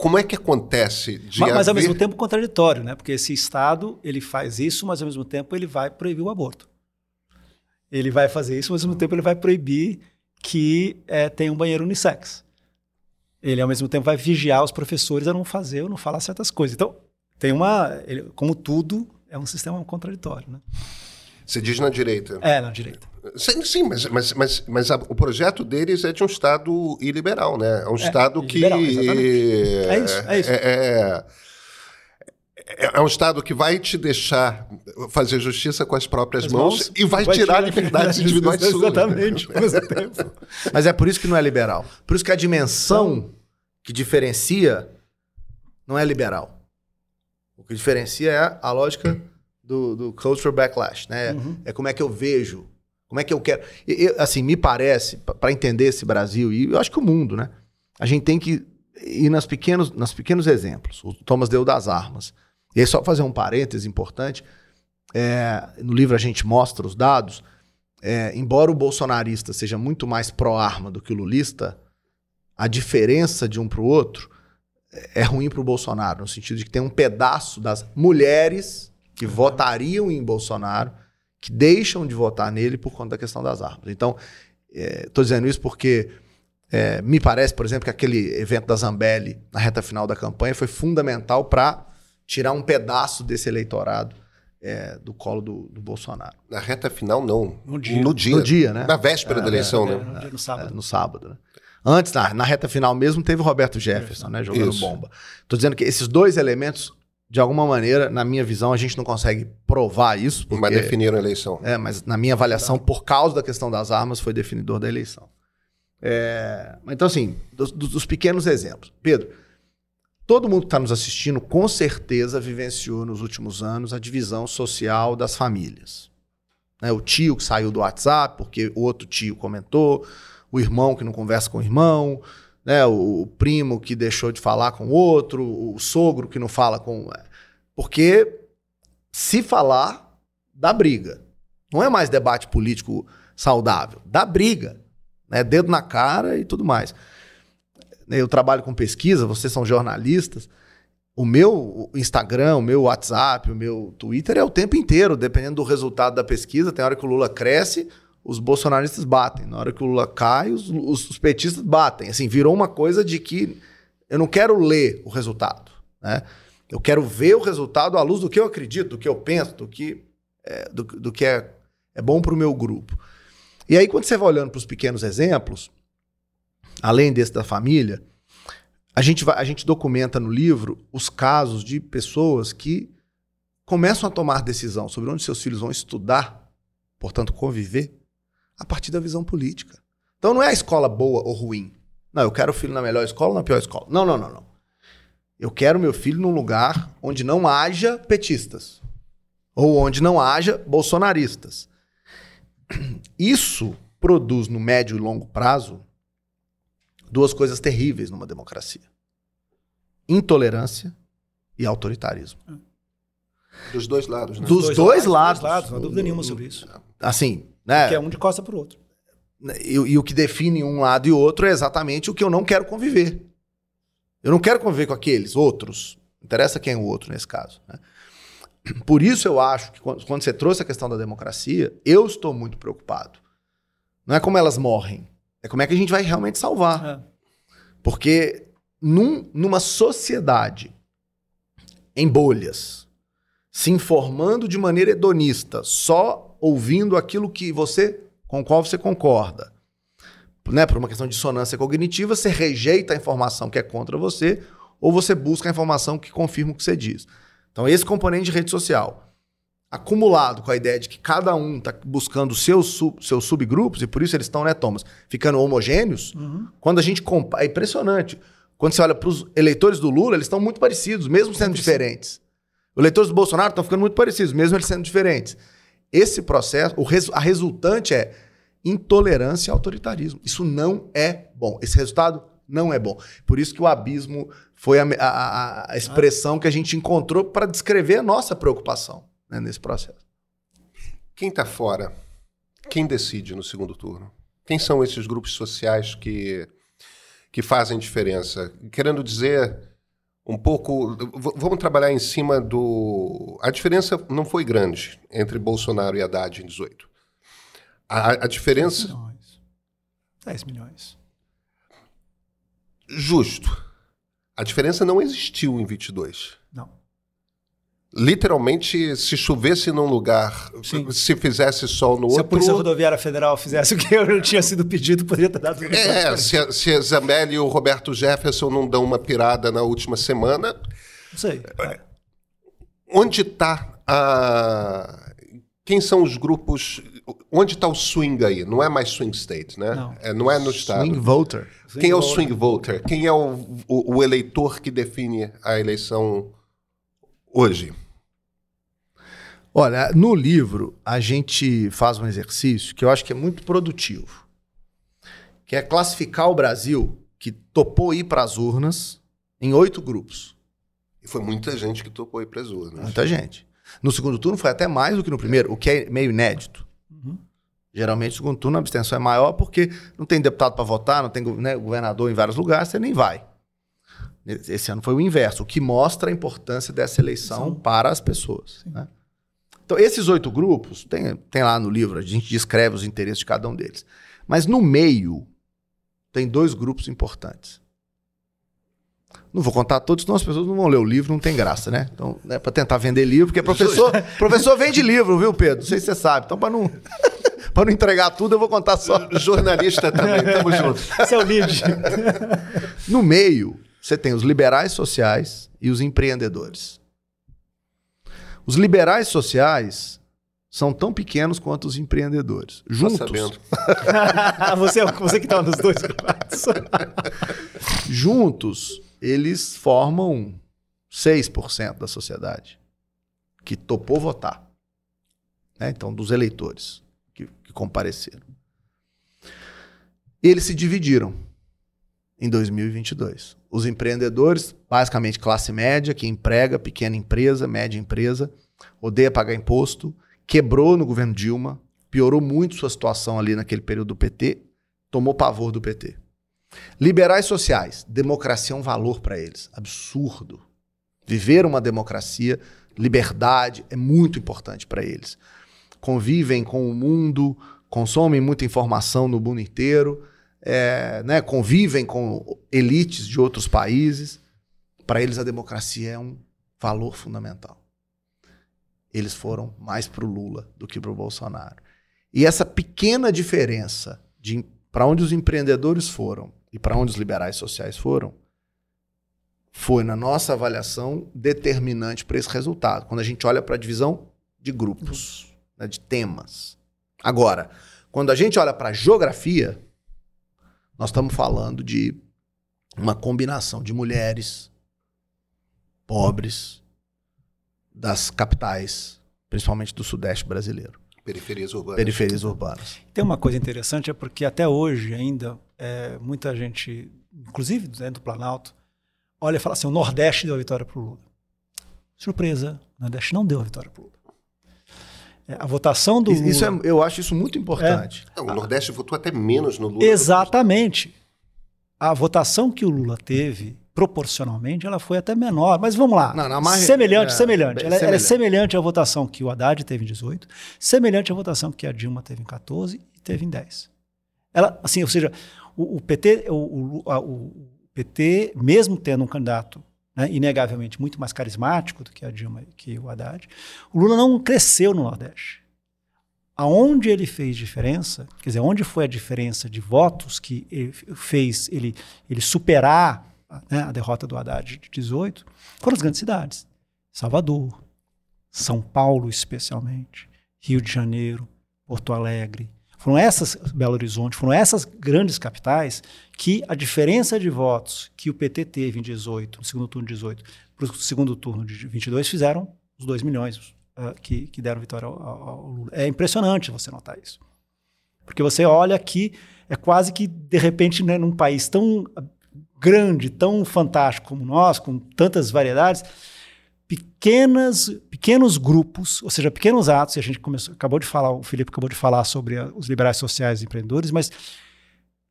Como é que acontece de mas, mas ao mesmo tempo contraditório, né? Porque esse Estado ele faz isso, mas ao mesmo tempo ele vai proibir o aborto. Ele vai fazer isso, mas ao mesmo tempo ele vai proibir que é, tenha um banheiro unissex. Ele ao mesmo tempo vai vigiar os professores a não fazer ou não falar certas coisas. Então tem uma, ele, como tudo é um sistema contraditório, né? Você diz na direita. É, na direita. Sim, sim mas, mas, mas, mas a, o projeto deles é de um Estado iliberal, né? É um é, Estado que. É isso, é isso. É, é, é, é, um Estado que vai te deixar fazer justiça com as próprias as mãos, mãos, e vai, vai tirar, tirar liberdades *laughs* individuais suas. Exatamente, *laughs* tempo. Mas é por isso que não é liberal. Por isso que a dimensão que diferencia não é liberal. O que diferencia é a lógica do, do cultural backlash, né? Uhum. É como é que eu vejo, como é que eu quero. Eu, assim, me parece, para entender esse Brasil, e eu acho que o mundo, né? A gente tem que ir nas pequenos, nas pequenos exemplos. O Thomas deu das armas. E aí, só fazer um parêntese importante. É, no livro a gente mostra os dados. É, embora o bolsonarista seja muito mais pró-arma do que o lulista, a diferença de um para o outro é ruim para o Bolsonaro, no sentido de que tem um pedaço das mulheres que votariam em Bolsonaro, que deixam de votar nele por conta da questão das armas. Então, estou é, dizendo isso porque é, me parece, por exemplo, que aquele evento da Zambelli na reta final da campanha foi fundamental para tirar um pedaço desse eleitorado é, do colo do, do, Bolsonaro. Na reta final, não. No dia. No dia, no dia né? Na véspera é, da eleição, é, né? No, dia, no sábado. É, no sábado, né? Antes, na, na, reta final mesmo, teve o Roberto Jefferson, né? Jogando Isso. bomba. Estou dizendo que esses dois elementos de alguma maneira, na minha visão, a gente não consegue provar isso. Porque, mas definiram a eleição. É, mas na minha avaliação, por causa da questão das armas, foi definidor da eleição. É, então, assim, dos, dos, pequenos exemplos. Pedro, todo mundo que está nos assistindo, com certeza, vivenciou nos últimos anos a divisão social das famílias. Né, o tio que saiu do WhatsApp porque o outro tio comentou, o irmão que não conversa com o irmão, né? O, o, primo que deixou de falar com o outro, o sogro que não fala com. É, porque se falar, dá briga. Não é mais debate político saudável, dá briga. Né? Dedo na cara e tudo mais. Eu trabalho com pesquisa, vocês são jornalistas. O meu Instagram, o meu WhatsApp, o meu Twitter é o tempo inteiro, dependendo do resultado da pesquisa. Tem hora que o Lula cresce, os bolsonaristas batem. Na hora que o Lula cai, os, os, os, petistas batem. Assim, virou uma coisa de que eu não quero ler o resultado. Né? Eu quero ver o resultado à luz do que eu acredito, do que eu penso, do que é, do, do que é, é bom para o meu grupo. E aí, quando você vai olhando para os pequenos exemplos, além desse da família, a gente, vai, a gente documenta no livro os casos de pessoas que começam a tomar decisão sobre onde seus filhos vão estudar portanto conviver, a partir da visão política. Então não é a escola boa ou ruim. Não, eu quero o filho na melhor escola ou na pior escola. Não, não, não, não. Eu quero meu filho num lugar onde não haja petistas. Ou onde não haja bolsonaristas. Isso produz no médio e longo prazo duas coisas terríveis numa democracia: intolerância e autoritarismo. Dos dois lados, né? Dos dois, lados. Dos lados, não há dúvida nenhuma sobre isso. Assim, né? Que é um de costa para o outro. E, e o que define um lado e outro é exatamente o que eu não quero conviver. Eu não quero conviver com aqueles outros. Interessa quem é o outro nesse caso. Né? Por isso eu acho que quando, quando você trouxe a questão da democracia, eu estou muito preocupado. Não é como elas morrem, é como é que a gente vai realmente salvar. É. Porque num- numa sociedade em bolhas, se informando de maneira hedonista, só ouvindo aquilo que você com o qual você concorda, né, por uma questão de dissonância cognitiva, você rejeita a informação que é contra você ou você busca a informação que confirma o que você diz. Então, esse componente de rede social, acumulado com a ideia de que cada um está buscando seus, sub- seus subgrupos, e por isso eles estão, né, Thomas, ficando homogêneos, quando a gente compara. É impressionante. Quando você olha para os eleitores do Lula, eles estão muito parecidos, mesmo sendo diferentes. Os eleitores do Bolsonaro estão ficando muito parecidos, mesmo eles sendo diferentes. Esse processo, res- a resultante é intolerância e autoritarismo. Isso não é bom. Esse resultado não é bom. Por isso que o abismo foi a- a- a expressão que a gente encontrou para descrever a nossa preocupação né, nesse processo. Quem está fora? Quem decide no segundo turno? Quem são esses grupos sociais que, que fazem diferença? Querendo dizer um pouco. Vamos trabalhar em cima do. A diferença não foi grande entre Bolsonaro e Haddad em 18. A, a diferença. milhões. 10 milhões. Justo. A diferença não existiu em 22. Não. Literalmente, se chovesse num lugar, Sim. se fizesse sol no Se a outro. Polícia Rodoviária Federal fizesse o que eu tinha sido pedido, poderia ter dado É, *laughs* se, a- se a Zambelli e o Roberto Jefferson não dão uma pirada na última semana, Não sei. É. onde está a. Quem são os grupos. Onde está o swing aí? Não é mais swing state, né? Não. É, não é no estado. Swing voter. Quem é o swing voter? Quem é o, o- o eleitor que define a eleição hoje? Olha, no livro a gente faz um exercício que eu acho que é muito produtivo, que é classificar o Brasil que topou ir para as urnas em oito grupos. E foi muita gente que topou ir para as urnas. Muita gente. No segundo turno foi até mais do que no primeiro, o que é meio inédito. Geralmente, no segundo turno, a abstenção é maior porque não tem deputado para votar, não tem né, governador em vários lugares, você nem vai. Esse ano foi o inverso, o que mostra a importância dessa eleição para as pessoas. né? Então, esses oito grupos, tem, tem lá no livro, a gente descreve os interesses de cada um deles. Mas no meio, tem dois grupos importantes. Não vou contar todos, senão as pessoas não vão ler o livro, não tem graça, né? Então, é para tentar vender livro, porque professor, *laughs* professor vende livro, viu, Pedro? Não sei se você sabe. Então, para não, *laughs* pra não entregar tudo, eu vou contar só. Jornalista também, tamo junto. Esse é o lead. No meio, você tem os liberais sociais e os empreendedores. Os liberais sociais são tão pequenos quanto os empreendedores. Tá Juntos, sabendo. *laughs* você, você que estava nos dois grupos. *laughs* juntos, eles formam 6% da sociedade que topou votar. Né? Então, dos eleitores que, que compareceram. Eles se dividiram em 2022. Os empreendedores, basicamente classe média, que emprega, pequena empresa, média empresa, odeia pagar imposto, quebrou no governo Dilma, piorou muito sua situação ali naquele período do PT, tomou pavor do PT. Liberais sociais, democracia é um valor para eles, absurdo. Viver uma democracia, liberdade é muito importante para eles. Convivem com o mundo, consomem muita informação no mundo inteiro, é, né, convivem com elites de outros países. Para eles, a democracia é um valor fundamental. Eles foram mais para o Lula do que para o Bolsonaro. E essa pequena diferença de para onde os empreendedores foram e para onde os liberais sociais foram, foi, na nossa avaliação, determinante para esse resultado. Quando a gente olha para a divisão de grupos, né, de temas. Agora, quando a gente olha para a geografia, nós estamos falando de uma combinação de mulheres pobres das capitais, principalmente do sudeste brasileiro. Periferias urbanas. Periferias urbanas. Tem uma coisa interessante, é porque até hoje ainda é, muita gente, inclusive dentro do Planalto, olha e fala assim, o Nordeste deu a vitória para o Lula. Surpresa, o Nordeste não deu a vitória para o Lula. É, a votação do Isso Lula... é, eu acho isso muito importante. Não, o Nordeste votou até menos no Lula. Exatamente. A votação que o Lula teve, proporcionalmente, ela foi até menor. Mas vamos lá. Não, margem- semelhante, é, semelhante. Ela, ela é semelhante. semelhante à votação que o Haddad teve em 18, semelhante à votação que a Dilma teve em 14 e teve em 10. Ela, assim, ou seja, o, o PT, o, o- a- o PT, mesmo tendo um candidato né, inegavelmente muito mais carismático do que a Dilma que o Haddad, o Lula não cresceu no Nordeste. Aonde ele fez diferença, quer dizer, onde foi a diferença de votos que ele fez ele, ele superar né, a derrota do Haddad de 18, foram as grandes cidades. Salvador, São Paulo especialmente, Rio de Janeiro, Porto Alegre. Foram essas, Belo Horizonte, foram essas grandes capitais que a diferença de votos que o PT teve em 18, no segundo turno de 18, para o segundo turno de 22, fizeram os 2 milhões ah, que, que deram vitória ao, ao- Lula. É impressionante você notar isso. Porque você olha aqui, é quase que, de repente, né, num país tão grande, tão fantástico como nós, com tantas variedades, pequenas, pequenos grupos, ou seja, pequenos atos, e a gente começou, acabou de falar, o Felipe acabou de falar sobre a- os liberais sociais e empreendedores, mas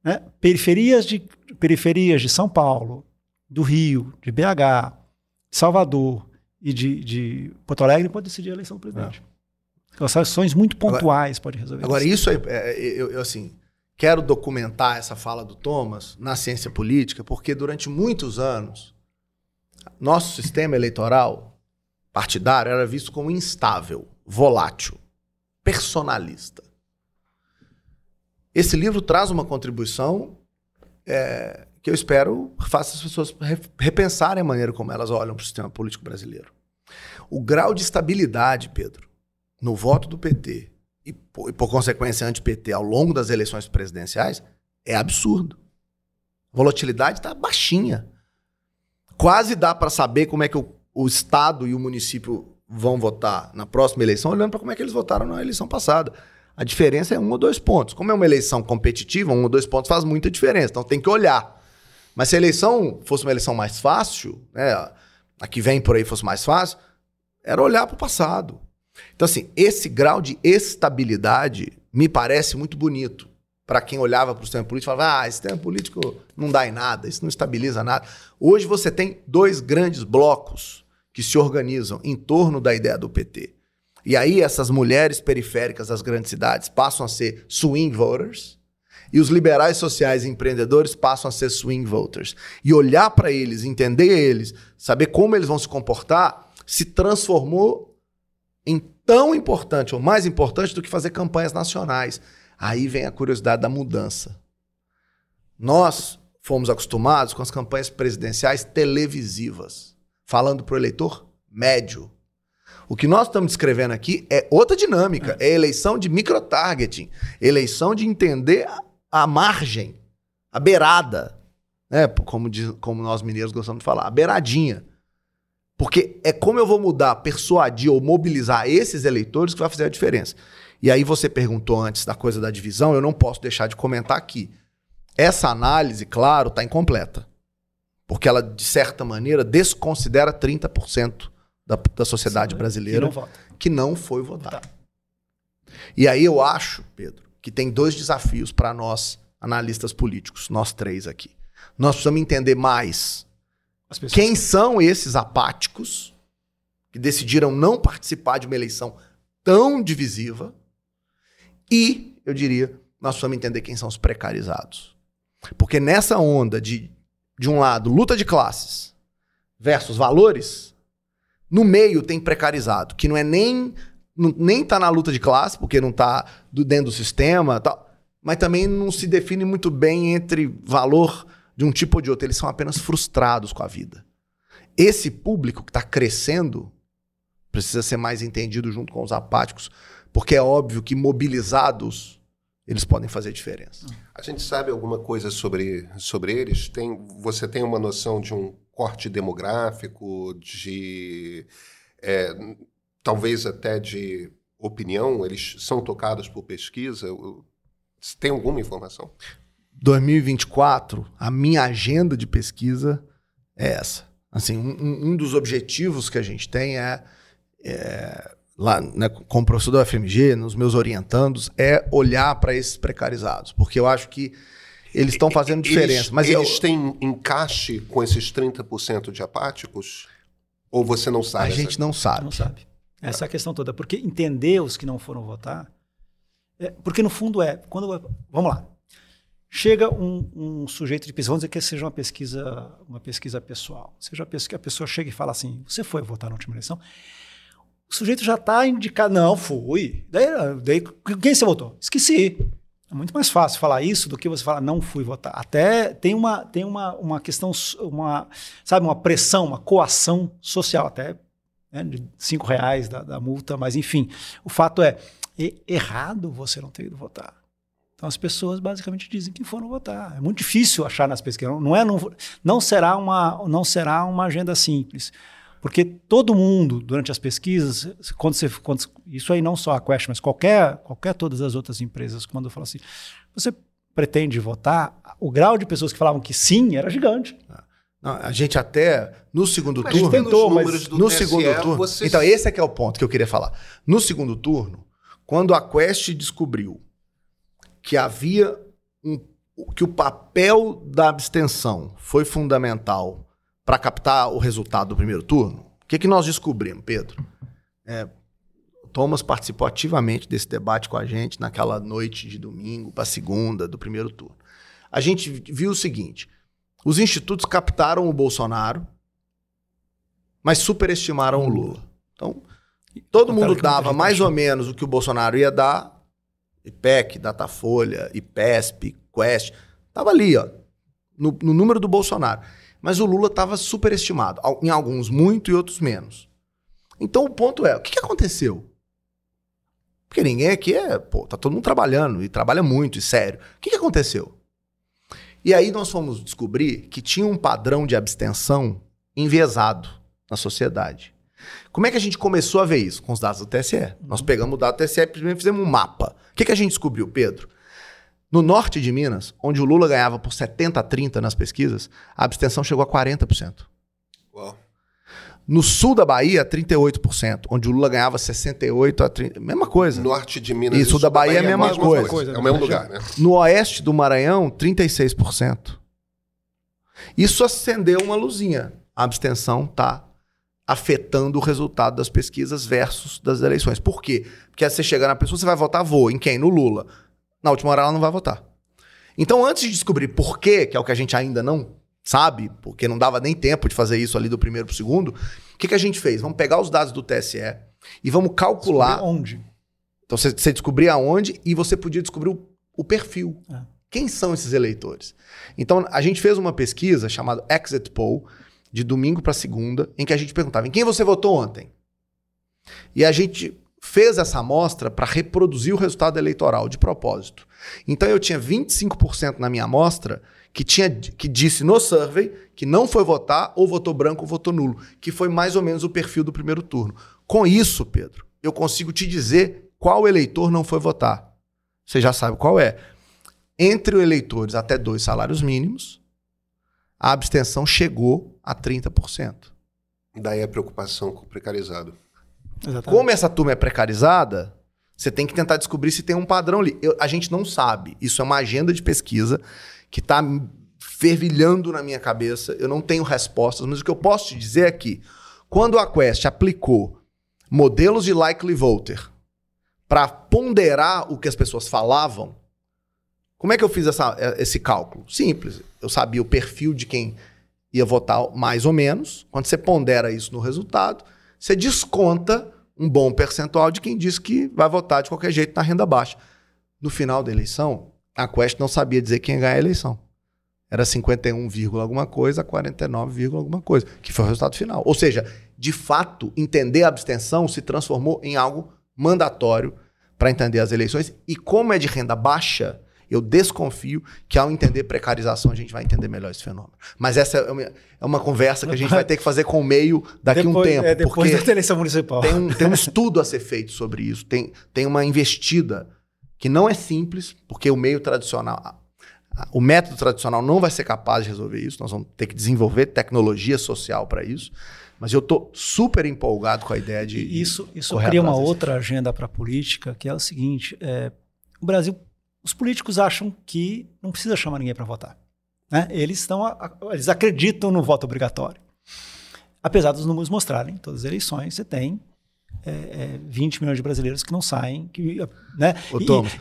né, periferias, de, periferias de São Paulo, do Rio, de BH, Salvador e de, de Porto Alegre podem decidir a eleição do presidente. As ações muito pontuais podem resolver Agora, isso. isso é, é, eu, eu, assim, quero documentar essa fala do Thomas na ciência política, porque durante muitos anos, nosso sistema eleitoral partidário era visto como instável, volátil, personalista. Esse livro traz uma contribuição é, que eu espero faça as pessoas re- repensarem a maneira como elas olham para o sistema político brasileiro. O grau de estabilidade, Pedro, no voto do PT e, por, e, por consequência, anti-PT ao longo das eleições presidenciais é absurdo. A volatilidade está baixinha. Quase dá para saber como é que o, o Estado e o município vão votar na próxima eleição, olhando para como é que eles votaram na eleição passada. A diferença é um ou dois pontos. Como é uma eleição competitiva, um ou dois pontos faz muita diferença. Então tem que olhar. Mas se a eleição fosse uma eleição mais fácil, né, a que vem por aí fosse mais fácil, era olhar para o passado. Então, assim, esse grau de estabilidade me parece muito bonito para quem olhava para o sistema político e falava: ah, esse sistema político não dá em nada, isso não estabiliza nada. Hoje você tem dois grandes blocos que se organizam em torno da ideia do PT. E aí essas mulheres periféricas das grandes cidades passam a ser swing voters e os liberais sociais e empreendedores passam a ser swing voters. E olhar para eles, entender eles, saber como eles vão se comportar, se transformou em tão importante ou mais importante do que fazer campanhas nacionais. Aí vem a curiosidade da mudança. Nós fomos acostumados com as campanhas presidenciais televisivas, falando para o eleitor médio. O que nós estamos descrevendo aqui é outra dinâmica, é eleição de microtargeting, eleição de entender a, a margem, a beirada, né? como, diz- como nós mineiros gostamos de falar, a beiradinha. Porque é como eu vou mudar, persuadir ou mobilizar esses eleitores que vai fazer a diferença. E aí você perguntou antes da coisa da divisão, eu não posso deixar de comentar aqui. Essa análise, claro, está incompleta. Porque ela, de certa maneira, desconsidera 30% da, da sociedade Que brasileira não vota. que não foi votar. E aí eu acho, Pedro, que tem dois desafios para nós, analistas políticos, nós três aqui. Nós precisamos entender mais quem são esses apáticos que decidiram não participar de uma eleição tão divisiva? E, eu diria, nós precisamos entender quem são os precarizados. Porque nessa onda de, de um lado, luta de classes versus valores, no meio tem precarizado, que não é nem não- nem tá na luta de classe, porque não tá do, dentro do sistema, tal, mas também não se define muito bem entre valor de um tipo ou de outro. Eles são apenas frustrados com a vida. Esse público que está crescendo precisa ser mais entendido junto com os apáticos Porque é óbvio que mobilizados eles podem fazer diferença. A gente sabe alguma coisa sobre, sobre eles? Tem, você tem uma noção de um corte demográfico, de é, talvez até de opinião? Eles são tocados por pesquisa? Tem alguma informação? 2024, a minha agenda de pesquisa é essa. Assim, um, um dos objetivos que a gente tem é, é lá né, como professor da UFMG, nos meus orientandos, é olhar para esses precarizados, porque eu acho que eles estão fazendo diferença. Eles, mas eles eu, têm encaixe com esses 30% de apáticos? Ou você não sabe? A gente não sabe. Não sabe. Essa é a questão toda. Porque entender os que não foram votar. É, porque no fundo é. quando Vamos lá. Chega um, um, sujeito de pesquisa, vamos dizer que seja uma pesquisa, uma pesquisa pessoal. Seja que a pessoa chega e fala assim: você foi votar na última eleição? O sujeito já está indicado. Não, fui. Daí, daí, quem você votou? Esqueci. É muito mais fácil falar isso do que você falar não fui votar. Até tem uma, tem uma, uma questão, uma, sabe, uma pressão, uma coação social, até né, de cinco reais da, da multa, mas enfim. O fato é, é errado você não ter ido votar. Então as pessoas basicamente dizem que foram votar. É muito difícil achar nas pesquisas. Não, é, não, não, será, uma, não será uma agenda simples. Porque todo mundo, durante as pesquisas, quando você. Quando, isso aí não só a Quest, mas qualquer, qualquer todas as outras empresas, quando fala assim, você pretende votar, o grau de pessoas que falavam que sim era gigante. Não, a gente até no segundo mas turno. Tentou, mas no TSE, segundo turno. Você... Então, esse é que é o ponto que eu queria falar. No segundo turno, quando a Quest descobriu que havia um, que o papel da abstenção foi fundamental para captar o resultado do primeiro turno, o que, que nós descobrimos, Pedro? É, Thomas participou ativamente desse debate com a gente naquela noite de domingo para segunda do primeiro turno. A gente viu o seguinte: os institutos captaram o Bolsonaro, mas superestimaram o Lula. Então, todo mundo dava mais ou menos o que o Bolsonaro ia dar. IPEC, Datafolha, IPESP, Quest, tava ali, ó, no, no número do Bolsonaro. Mas o Lula estava superestimado. Em alguns muito e outros menos. Então o ponto é, o que, que aconteceu? Porque ninguém aqui é, pô, tá todo mundo trabalhando e trabalha muito e sério. O que, que aconteceu? E aí nós fomos descobrir que tinha um padrão de abstenção enviesado na sociedade. Como é que a gente começou a ver isso? Com os dados do TSE. Nós pegamos o dado do TSE e fizemos um mapa. O que, que a gente descobriu, Pedro? No norte de Minas, onde o Lula ganhava por 70 a 30 nas pesquisas, a abstenção chegou a 40%. Uau. No sul da Bahia, 38%, onde o Lula ganhava 68 a 30, mesma coisa. Norte de Minas e sul da Bahia, é a mesma, mesma coisa. coisa. É o mesmo lugar, né? No oeste do Maranhão, 36%. Isso acendeu uma luzinha. A abstenção está afetando o resultado das pesquisas versus das eleições. Por quê? Porque você chega na pessoa, você vai votar, vou. Em quem? No Lula na última hora ela não vai votar. Então, antes de descobrir por quê, que é o que a gente ainda não sabe, porque não dava nem tempo de fazer isso ali do primeiro para o segundo, o que, que a gente fez? Vamos pegar os dados do TSE e vamos calcular. Descobrir onde? Então, você, descobria onde e você podia descobrir o, o perfil. É. Quem são esses eleitores? Então, a gente fez uma pesquisa chamada Exit Poll, de domingo para segunda, em que a gente perguntava em quem você votou ontem. E a gente fez essa amostra para reproduzir o resultado eleitoral de propósito. Então eu tinha 25% na minha amostra que tinha que disse no survey que não foi votar ou votou branco ou votou nulo, que foi mais ou menos o perfil do primeiro turno. Com isso, Pedro, eu consigo te dizer qual eleitor não foi votar. Você já sabe qual é. Entre eleitores até dois salários mínimos, a abstenção chegou a 30%. Daí a preocupação com o precarizado. Exatamente. Como essa turma é precarizada, você tem que tentar descobrir se tem um padrão ali. Eu, a gente não sabe. Isso é uma agenda de pesquisa que está fervilhando na minha cabeça. Eu não tenho respostas, mas o que eu posso te dizer é que quando a Quest aplicou modelos de likely voter para ponderar o que as pessoas falavam, como é que eu fiz essa, esse cálculo? Simples. Eu sabia o perfil de quem ia votar mais ou menos. Quando você pondera isso no resultado, você desconta um bom percentual de quem diz que vai votar de qualquer jeito na renda baixa. No final da eleição, a Quest não sabia dizer quem ia ganhar a eleição. Era 51, alguma coisa, 49, alguma coisa, que foi o resultado final. Ou seja, de fato, entender a abstenção se transformou em algo mandatório para entender as eleições. E como é de renda baixa, eu desconfio que ao entender precarização a gente vai entender melhor esse fenômeno. Mas essa é uma, é uma conversa que a gente vai ter que fazer com o meio daqui a um tempo. É, depois porque da eleição municipal. Tem um, tem um *laughs* estudo a ser feito sobre isso, tem, tem uma investida que não é simples, porque o meio tradicional, o método tradicional não vai ser capaz de resolver isso. Nós vamos ter que desenvolver tecnologia social para isso. Mas eu estou super empolgado com a ideia de. Isso, isso cria uma outra agenda para a política, que é o seguinte: é, o Brasil os políticos acham que não precisa chamar ninguém para votar. Né? Eles, estão, eles acreditam no voto obrigatório. Apesar dos números mostrarem, todas as eleições você tem é, é, 20 milhões de brasileiros que não saem. Que, né?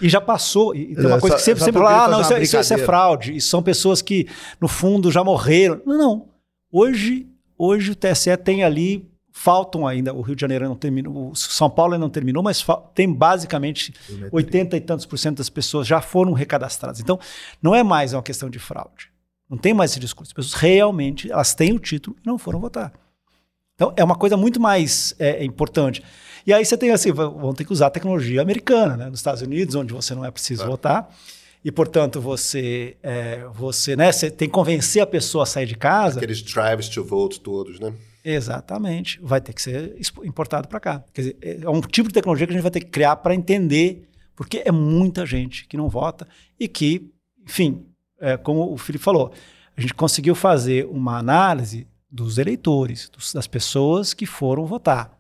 E, e, já passou. E tem uma é, coisa que sempre, sempre fala: ah, não, isso, é, isso, é fraude. Isso são pessoas que, no fundo, já morreram. Não, não. Hoje, hoje o TSE tem ali faltam ainda, o Rio de Janeiro não terminou, o São Paulo ainda não terminou, mas tem basicamente 80 e tantos por cento das pessoas já foram recadastradas. Então, não é mais uma questão de fraude. Não tem mais esse discurso. As pessoas realmente, elas têm o título e não foram votar. Então, é uma coisa muito mais é, importante. E aí você tem assim, vão ter que usar a tecnologia americana, né? Nos Estados Unidos, onde você não é preciso votar. E, portanto, você, é, você, né, você tem que convencer a pessoa a sair de casa. Aqueles drives to vote todos, né? Exatamente. Vai ter que ser importado para cá. Quer dizer, é, é um tipo de tecnologia que a gente vai ter que criar para entender, porque é muita gente que não vota e que, enfim, é, como o Felipe falou, a gente conseguiu fazer uma análise dos eleitores, dos, das pessoas que foram votar.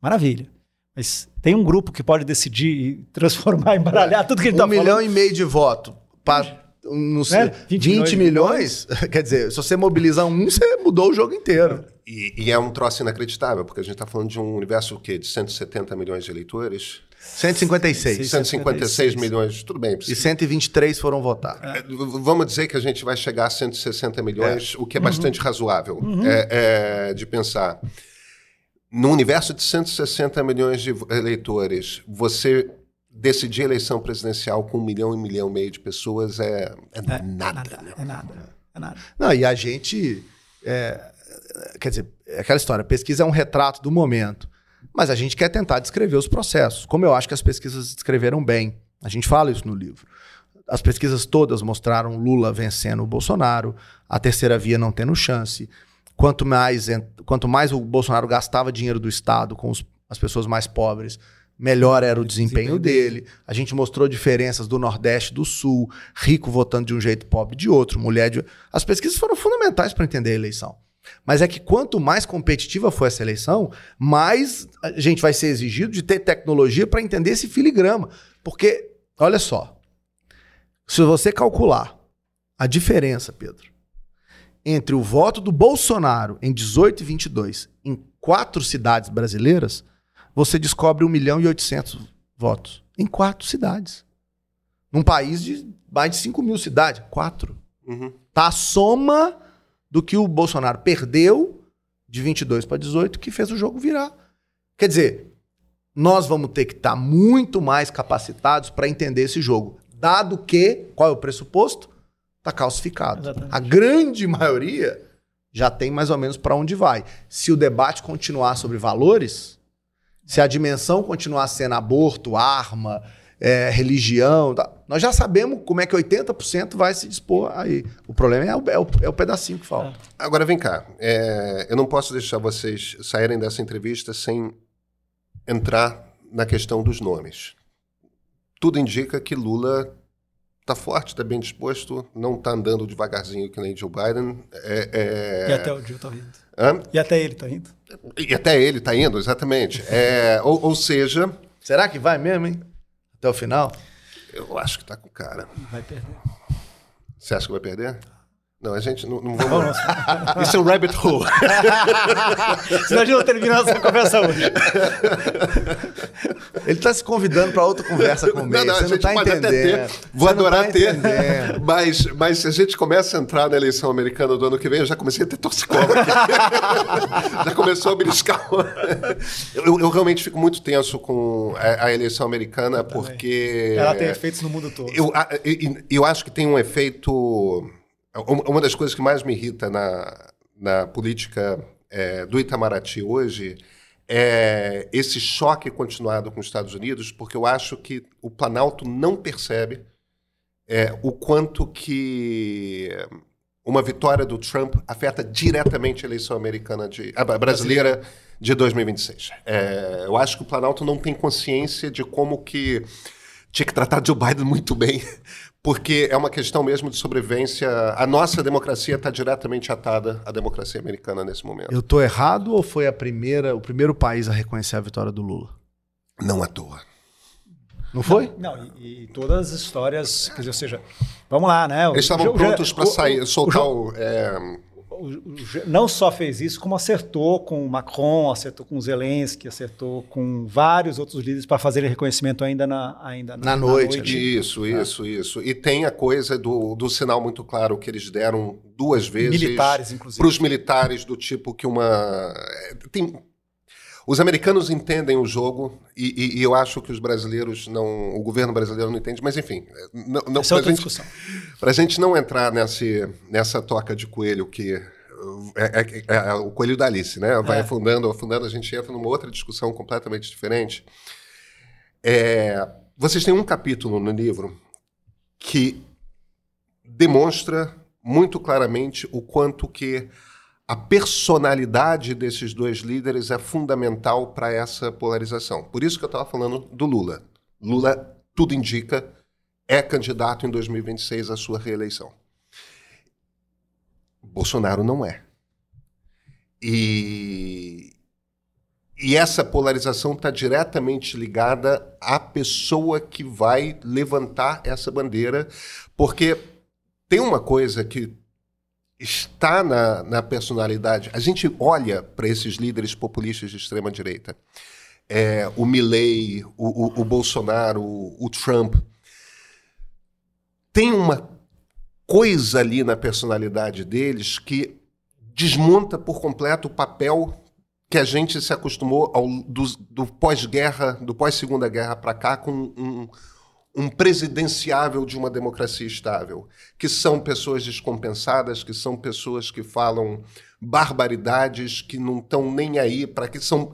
Maravilha. Mas tem um grupo que pode decidir e *laughs* transformar, embaralhar tudo que a gente um tá falando. Um milhão e meio de voto. Para não sei, né? 20, 20 milhões, milhões *laughs* quer dizer, se você mobilizar um, você mudou o jogo inteiro. E, e é um troço inacreditável, porque a gente está falando de um universo o quê? de 170 milhões de eleitores. 156. 156 milhões, tudo bem. E 123 foram votar. É, vamos dizer que a gente vai chegar a 160 milhões, é. o que é bastante uhum. razoável uhum. É, é, de pensar. No universo de 160 milhões de eleitores, você decidir a eleição presidencial com um milhão e um milhão e meio de pessoas é, é, é nada. nada né? É nada. É nada. Não, e a gente. É, quer dizer, aquela história, pesquisa é um retrato do momento. Mas a gente quer tentar descrever os processos, como eu acho que as pesquisas descreveram bem. A gente fala isso no livro. As pesquisas todas mostraram Lula vencendo o Bolsonaro, a terceira via não tendo chance. Quanto mais, quanto mais o Bolsonaro gastava dinheiro do Estado com os, as pessoas mais pobres, melhor era o desempenho dele. A gente mostrou diferenças do Nordeste do Sul, rico votando de um jeito, pobre de outro, mulher de As pesquisas foram fundamentais para entender a eleição. Mas é que quanto mais competitiva for essa eleição, mais a gente vai ser exigido de ter tecnologia para entender esse filigrama. Porque, olha só, se você calcular a diferença, Pedro, entre o voto do Bolsonaro em 18 e 22 em quatro cidades brasileiras, você descobre 1 milhão e 800 votos em quatro cidades. Num país de mais de 5 mil cidades. Quatro. Uhum. Tá a soma do que o Bolsonaro perdeu de 22 para 18 que fez o jogo virar. Quer dizer, nós vamos ter que estar tá muito mais capacitados para entender esse jogo. Dado que, qual é o pressuposto? Está calcificado. Exatamente. A grande maioria já tem mais ou menos para onde vai. Se o debate continuar sobre valores, se a dimensão continuar sendo aborto, arma, é, religião, tá, nós já sabemos como é que 80% vai se dispor aí. O problema é o, é o, é o pedacinho que falta. É. Agora vem cá, é, eu não posso deixar vocês saírem dessa entrevista sem entrar na questão dos nomes. Tudo indica que Lula está forte, está bem disposto, não está andando devagarzinho que nem Joe Biden. É, é... E até o Joe está indo. Hã? E até ele está indo. E até ele está indo, exatamente. É, ou, ou, seja. Será que vai mesmo, hein? Até o final? Eu acho que está com cara. Vai perder. Você acha que vai perder? Não, a gente não, não vamos. *laughs* Isso é um rabbit hole. *laughs* Senão a gente não termina nossa conversa hoje. Ele está se convidando para outra conversa com o Meio. Não, não, Você não está entendendo. Ter, vou Você adorar tá ter. Mas, mas se a gente começa a entrar na eleição americana do ano que vem, eu já comecei a ter torcicolo aqui. *laughs* já começou a beliscar. eu, eu, realmente fico muito tenso com a, a eleição americana, porque. Ela tem efeitos no mundo todo. Eu, eu, eu acho que tem um efeito uma das coisas que mais me irrita na, na política é, do Itamaraty hoje é esse choque continuado com os Estados Unidos, porque eu acho que o Planalto não percebe é, o quanto que uma vitória do Trump afeta diretamente a eleição americana de, a brasileira de 2026. É, eu acho que o Planalto não tem consciência de como que tinha que tratar Joe Biden muito bem, porque é uma questão mesmo de sobrevivência. A nossa democracia está diretamente atada à democracia americana nesse momento. Eu estou errado ou foi a primeira, o primeiro país a reconhecer a vitória do Lula? Não à toa. Não foi? Não, não e, e, todas as histórias, quer dizer, ou seja, vamos lá, né? Eles estavam prontos para sair, soltar o, o, é, não só fez isso, como acertou com Macron, acertou com Zelensky, acertou com vários outros líderes para fazerem reconhecimento ainda na, ainda na, na noite. noite. Isso, é. isso, isso. E tem a coisa do, do sinal muito claro que eles deram duas vezes. Militares, inclusive. Para os militares, do tipo que uma. Tem, os americanos entendem o jogo e, e, e, eu acho que os brasileiros não. O governo brasileiro não entende, mas enfim. Não, não, Essa é outra gente, discussão. Para a gente não entrar nesse, nessa toca de coelho que. É, é, é, é o coelho da Alice, né? Vai é. afundando, afundando, a gente entra numa outra discussão completamente diferente. É, vocês têm um capítulo no livro que demonstra muito claramente o quanto que a personalidade desses dois líderes é fundamental para essa polarização. Por isso que eu estava falando do Lula. Lula, tudo indica, é candidato em 2026 à sua reeleição. Bolsonaro não é. E, e essa polarização está diretamente ligada à pessoa que vai levantar essa bandeira, porque tem uma coisa que está na, na personalidade. A gente olha para esses líderes populistas de extrema direita, é, o Milley, o, o, o Bolsonaro, o, o Trump, tem uma coisa ali na personalidade deles que desmonta por completo o papel que a gente se acostumou ao, do, do pós-guerra, do pós-segunda guerra para cá, com um, um presidenciável de uma democracia estável, que são pessoas descompensadas, que são pessoas que falam barbaridades, que não estão nem aí, para que são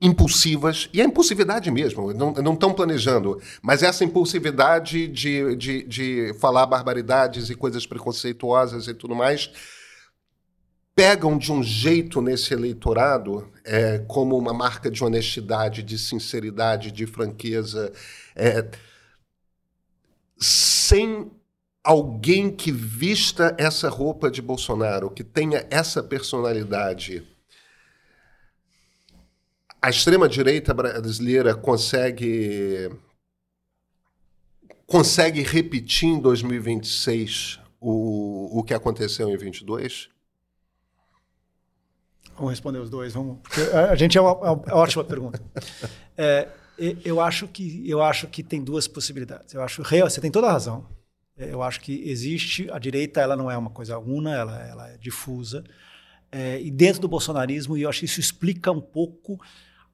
impulsivas, e é impulsividade mesmo, não estão planejando, mas essa impulsividade de, de, de falar barbaridades e coisas preconceituosas e tudo mais, pegam de um jeito nesse eleitorado é, como uma marca de honestidade, de sinceridade, de franqueza. É, sem alguém que vista essa roupa de Bolsonaro, que tenha essa personalidade, a extrema-direita brasileira consegue consegue repetir em 2026 o, o que aconteceu em 22? Vamos responder os dois, vamos. A gente é uma, é uma ótima pergunta. *laughs* É, eu acho que eu acho que tem duas possibilidades. Eu acho real, você tem toda a razão. É, eu acho que existe a direita, ela não é uma coisa una, ela, ela é difusa. É, e dentro do bolsonarismo, e eu acho que isso explica um pouco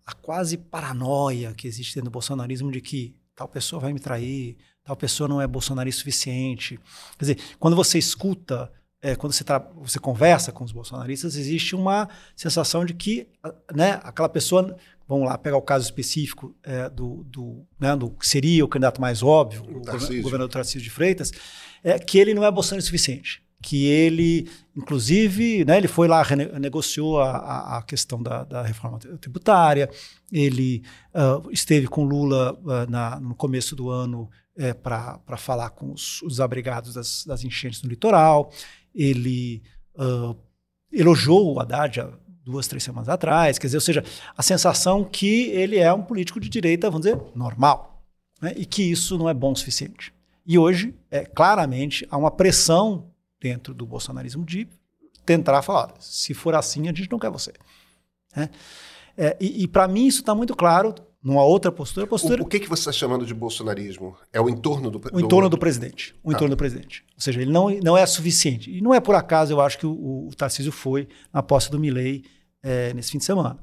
a quase paranoia que existe dentro do bolsonarismo de que tal pessoa vai me trair, tal pessoa não é bolsonarista suficiente. Quer dizer, quando você escuta, é, quando você, você conversa com os bolsonaristas, existe uma sensação de que né, aquela pessoa vamos lá, pegar o caso específico é, do, do, né, do que seria o candidato mais óbvio, o, o governador Tarcísio de Freitas, é que ele não é bolsonaro o suficiente. Que ele, inclusive, né, ele foi lá, negociou a, a questão da, da, reforma tributária, ele uh, esteve com Lula uh, na, no começo do ano é, para falar com os, os abrigados das, das, enchentes no litoral, ele uh, elogiou o Haddad duas, três semanas atrás. Quer dizer, ou seja, a sensação que ele é um político de direita, vamos dizer, normal. Né? E que isso não é bom o suficiente. E hoje, é, claramente, há uma pressão dentro do bolsonarismo de tentar falar: se for assim, a gente não quer você. Né? É, e, e para mim isso está muito claro numa outra postura. postura... O, o que, que você está chamando de bolsonarismo? É o entorno do, do... O entorno do presidente. O ah. entorno do presidente. Ou seja, ele não, não é suficiente. E não é por acaso, eu acho que o, o Tarcísio foi na posse do Milley é, nesse fim de semana.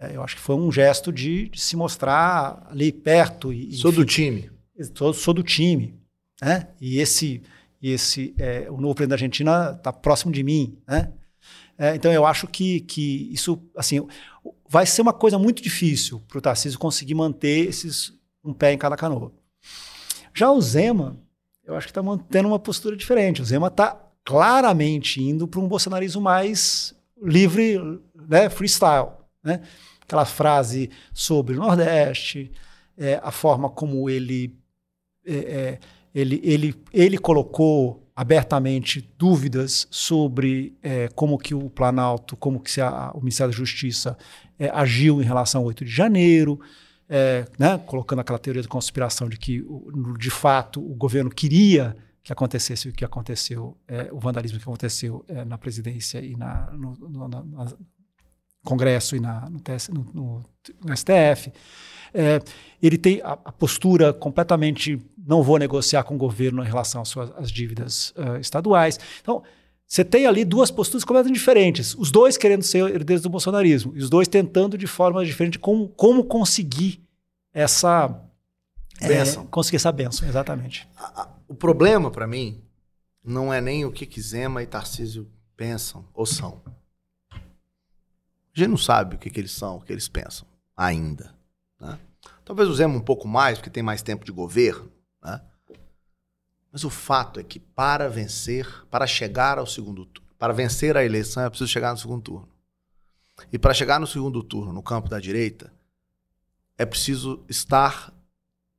É, eu acho que foi um gesto de, de se mostrar ali perto. E, sou enfim, do time. Sou, sou do time. Né? E esse, esse é, o novo presidente da Argentina está próximo de mim. Né? É, então eu acho que, que isso, assim, vai ser uma coisa muito difícil para o Tarcísio conseguir manter esses um pé em cada canoa. Já o Zema, eu acho que está mantendo uma postura diferente. O Zema está claramente indo para um bolsonarismo mais livre, né, freestyle. Né? Aquela frase sobre o Nordeste, é, a forma como ele, é, é, ele, ele, ele colocou abertamente dúvidas sobre é, como que o Planalto, como que a, o Ministério da Justiça é, agiu em relação ao 8 de janeiro, é, né, colocando aquela teoria de conspiração de que, de fato, o governo queria que acontecesse o que aconteceu, é, o vandalismo que aconteceu é, na presidência e na, no, no na Congresso e na, no, TS, no, no STF. É, ele tem a, a, postura completamente não vou negociar com o governo em relação às, suas, às dívidas uh, estaduais. Então, você tem ali duas posturas completamente diferentes. Os dois querendo ser herdeiros do bolsonarismo. E os dois tentando de forma diferente como, como conseguir essa... Benção. É, conseguir essa benção, exatamente. O problema, para mim, não é nem o que, que Zema e Tarcísio pensam ou são. A gente não sabe o que, que eles são, o que eles pensam, ainda. Né? Talvez o Zema um pouco mais, porque tem mais tempo de governo. Mas o fato é que para vencer, para chegar ao segundo turno, para vencer a eleição é preciso chegar no segundo turno. E para chegar no segundo turno, no campo da direita, é preciso estar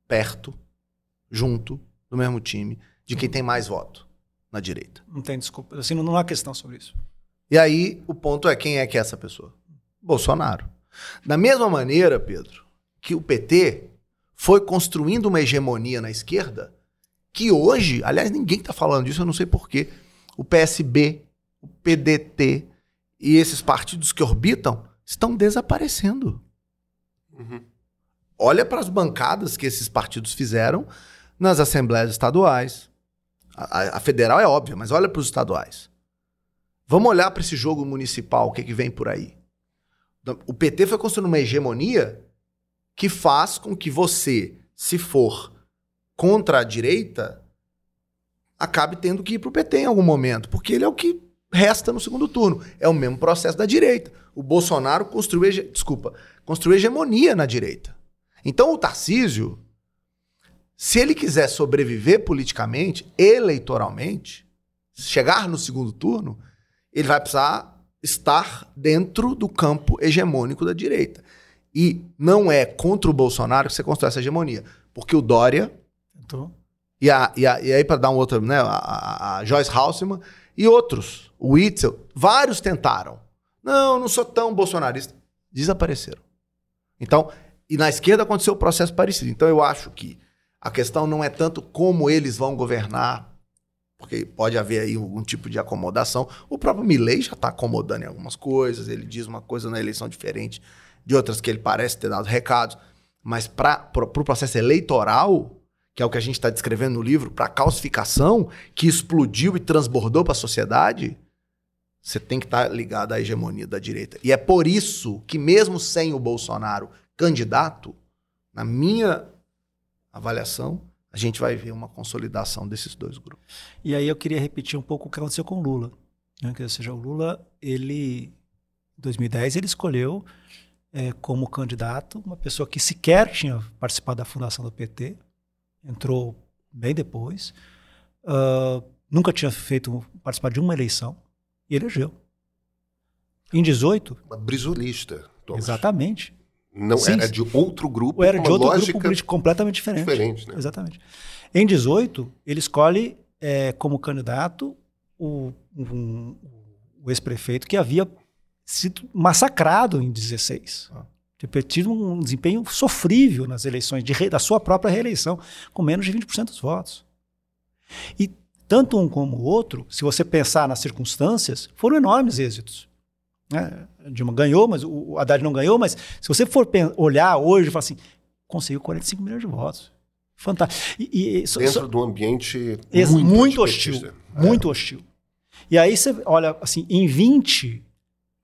perto, junto, do mesmo time, de quem tem mais voto na direita. Não tem desculpa. Assim, não há questão sobre isso. E aí, o ponto é quem é que é essa pessoa? Bolsonaro. Da mesma maneira, Pedro, que o PT foi construindo uma hegemonia na esquerda que hoje, aliás, ninguém está falando disso, eu não sei porquê. O PSB, o PDT e esses partidos que orbitam estão desaparecendo. Uhum. Olha para as bancadas que esses partidos fizeram nas assembleias estaduais. A, a federal é óbvia, mas olha para os estaduais. Vamos olhar para esse jogo municipal, o que, que vem por aí. O PT foi construindo uma hegemonia que faz com que você, se for contra a direita acabe tendo que ir para o PT em algum momento, porque ele é o que resta no segundo turno. É o mesmo processo da direita. O Bolsonaro construiu, desculpa, construiu hegemonia na direita. Então o Tarcísio, se ele quiser sobreviver politicamente, eleitoralmente, chegar no segundo turno, ele vai precisar estar dentro do campo hegemônico da direita. E não é contra o Bolsonaro que você constrói essa hegemonia. Porque o Dória Tô. E, a, e, a, e aí, para dar um outro, né? A, a, Joyce Halseman e outros, o Witzel, vários tentaram. Não, não sou tão bolsonarista. Desapareceram. Então, e na esquerda aconteceu um processo parecido. Então, eu acho que a questão não é tanto como eles vão governar, porque pode haver aí algum tipo de acomodação. O próprio Milley já está acomodando em algumas coisas, ele diz uma coisa na eleição diferente de outras que ele parece ter dado recados. Mas para o pro processo eleitoral, que é o que a gente está descrevendo no livro, para a calcificação que explodiu e transbordou para a sociedade, você tem que estar tá ligado à hegemonia da direita. E é por isso que, mesmo sem o Bolsonaro candidato, na minha avaliação, a gente vai ver uma consolidação desses dois grupos. E aí eu queria repetir um pouco o que aconteceu com o Lula. Né? Ou seja, o Lula, ele, em 2010, ele escolheu é, como candidato uma pessoa que sequer tinha participado da fundação do PT, entrou bem depois, uh, nunca tinha feito participar de uma eleição e elegeu. Em 18. Uma brisolista. Thomas. Exatamente. Não Sim, era de outro grupo. Ou era de outro grupo político completamente diferente. Diferente, né? Exatamente. Em 18, ele escolhe é, como candidato o, um, o ex-prefeito que havia sido massacrado em 16. Ah tido um desempenho sofrível nas eleições, de da sua própria reeleição, com menos de 20% dos votos. E tanto um como o outro, se você pensar nas circunstâncias, foram enormes êxitos. Né? Dilma ganhou, mas o Haddad não ganhou, mas se você for olhar hoje e falar assim, conseguiu 45 milhões de votos. Fantástico. E, e, Dentro so, de um ambiente muito, muito hostil. É. Muito hostil. E aí você olha assim, em 20,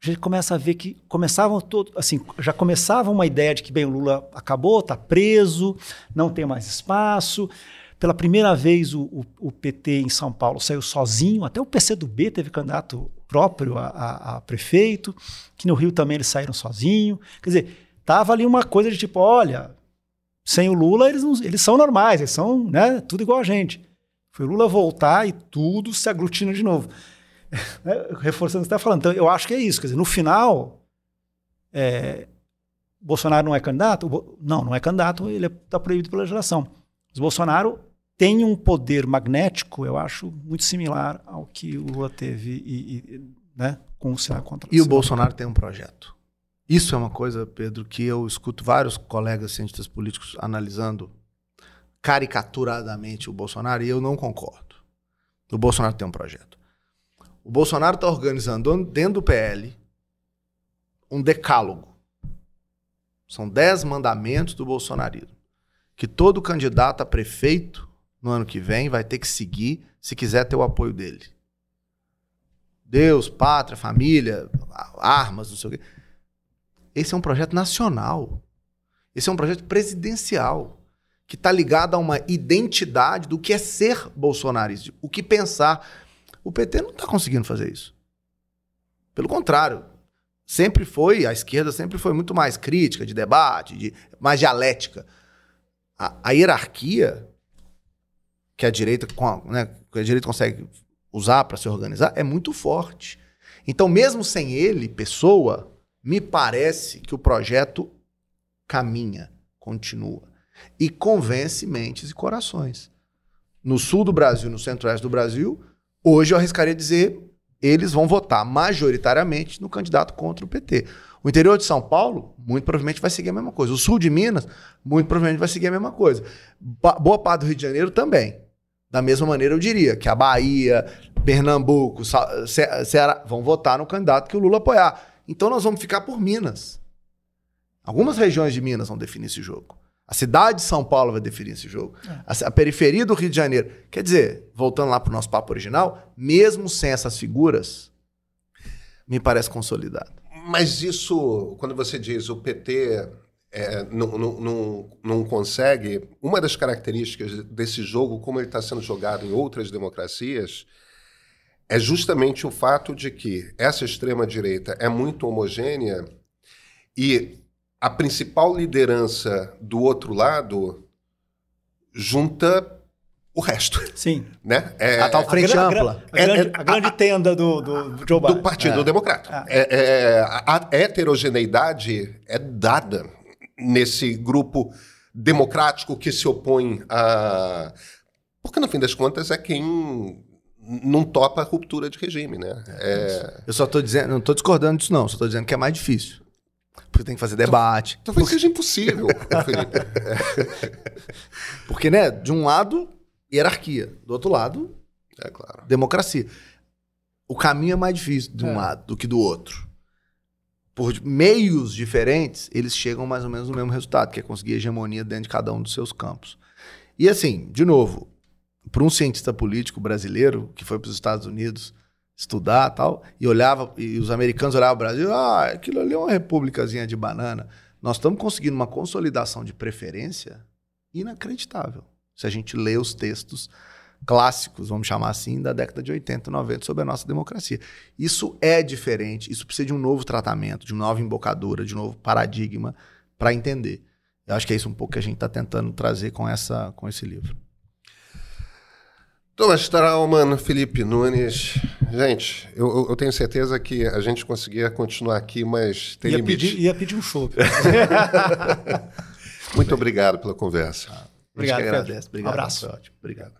a gente começa a ver que começavam todo, assim, já começava uma ideia de que bem o Lula acabou, está preso, não tem mais espaço. pela primeira vez o, o, o, PT em São Paulo saiu sozinho, até o PCdoB teve candidato próprio a, a, a prefeito, que no Rio também eles saíram sozinho. Quer dizer, tava ali uma coisa de tipo, olha, sem o Lula eles, não, eles são normais, eles são né, tudo igual a gente. Foi o Lula voltar e tudo se aglutina de novo. *laughs* Né, reforçando o que você está falando. Então, eu acho que é isso. Quer dizer, no final, é, Bolsonaro não é candidato? Não, não é candidato, ele está proibido pela legislação. Mas Bolsonaro tem um poder magnético, eu acho, muito similar ao que o Lula teve e, e, né, com o Senado contra E o Bolsonaro tem um projeto. Isso é uma coisa, Pedro, que eu escuto vários colegas cientistas políticos analisando caricaturadamente o Bolsonaro e eu não concordo. O Bolsonaro tem um projeto. O Bolsonaro está organizando dentro do PL um decálogo são dez mandamentos do bolsonarismo. Que todo candidato a prefeito no ano que vem vai ter que seguir se quiser ter o apoio dele. Deus, pátria, família, armas, não sei o quê. Esse é um projeto nacional. Esse é um projeto presidencial que está ligado a uma identidade do que é ser bolsonarista, o que pensar. O PT não está conseguindo fazer isso. Pelo contrário, sempre foi, a esquerda sempre foi muito mais crítica, de debate, de, mais dialética. A, a hierarquia que a direita, né, que a direita consegue usar para se organizar é muito forte. Então, mesmo sem ele, pessoa, me parece que o projeto caminha, continua e convence mentes e corações. No sul do Brasil, no centro-oeste do Brasil, hoje eu arriscaria dizer eles vão votar majoritariamente no candidato contra o PT. O interior de São Paulo, muito provavelmente vai seguir a mesma coisa. O sul de Minas, muito provavelmente vai seguir a mesma coisa. Boa parte do Rio de Janeiro também. Da mesma maneira, eu diria que a Bahia, Pernambuco, Ceará vão votar no candidato que o Lula apoiar. Então nós vamos ficar por Minas. Algumas regiões de Minas vão definir esse jogo. A cidade de São Paulo vai definir esse jogo. É. A, a, periferia do Rio de Janeiro. Quer dizer, voltando lá para o nosso papo original, mesmo sem essas figuras, me parece consolidado. Mas isso, quando você diz o PT é, não, não, não, não, consegue, uma das características desse jogo, como ele está sendo jogado em outras democracias, é justamente o fato de que essa extrema-direita é muito homogênea e a principal liderança do outro lado junta o resto. *laughs* Sim. Né? É, a tal frente a, ampla. A, a, grande, é, a grande a, tenda do, do Joe Biden. Do Partido é. Democrata. É. é, é a heterogeneidade é dada nesse grupo democrático que se opõe a... Porque, no fim das contas, é quem não topa a ruptura de regime, né? É... Eu só estou dizendo, não estou discordando disso, não. Só estou dizendo que é mais difícil. Porque tem que fazer debate. Talvez porque... seja impossível, Felipe. *laughs* porque, né, de um lado, hierarquia. Do outro lado, é claro. democracia. O caminho é mais difícil de um é. lado do que do outro. Por meios diferentes, eles chegam mais ou menos no mesmo resultado, que é conseguir hegemonia dentro de cada um dos seus campos. E assim, de novo, para um cientista político brasileiro que foi para os Estados Unidos estudar tal, e olhava, e os americanos olhavam o Brasil, ah, aquilo ali é uma repúblicazinha de banana. Nós estamos conseguindo uma consolidação de preferência inacreditável. Se a gente lê os textos clássicos, vamos chamar assim, da década de 80, 90 sobre a nossa democracia. Isso é diferente, isso precisa de um novo tratamento, de uma nova embocadura, de um novo paradigma para entender. Eu acho que é isso um pouco que a gente está tentando trazer com, essa, com esse livro. Thomas Trauman, Felipe Nunes. Gente, eu, eu, tenho certeza que a gente conseguia continuar aqui, mas tem ia limite. Pedir, ia pedir um show. *laughs* Muito obrigado pela conversa. Obrigado, agradeço. Obrigado, um abraço. Obrigado.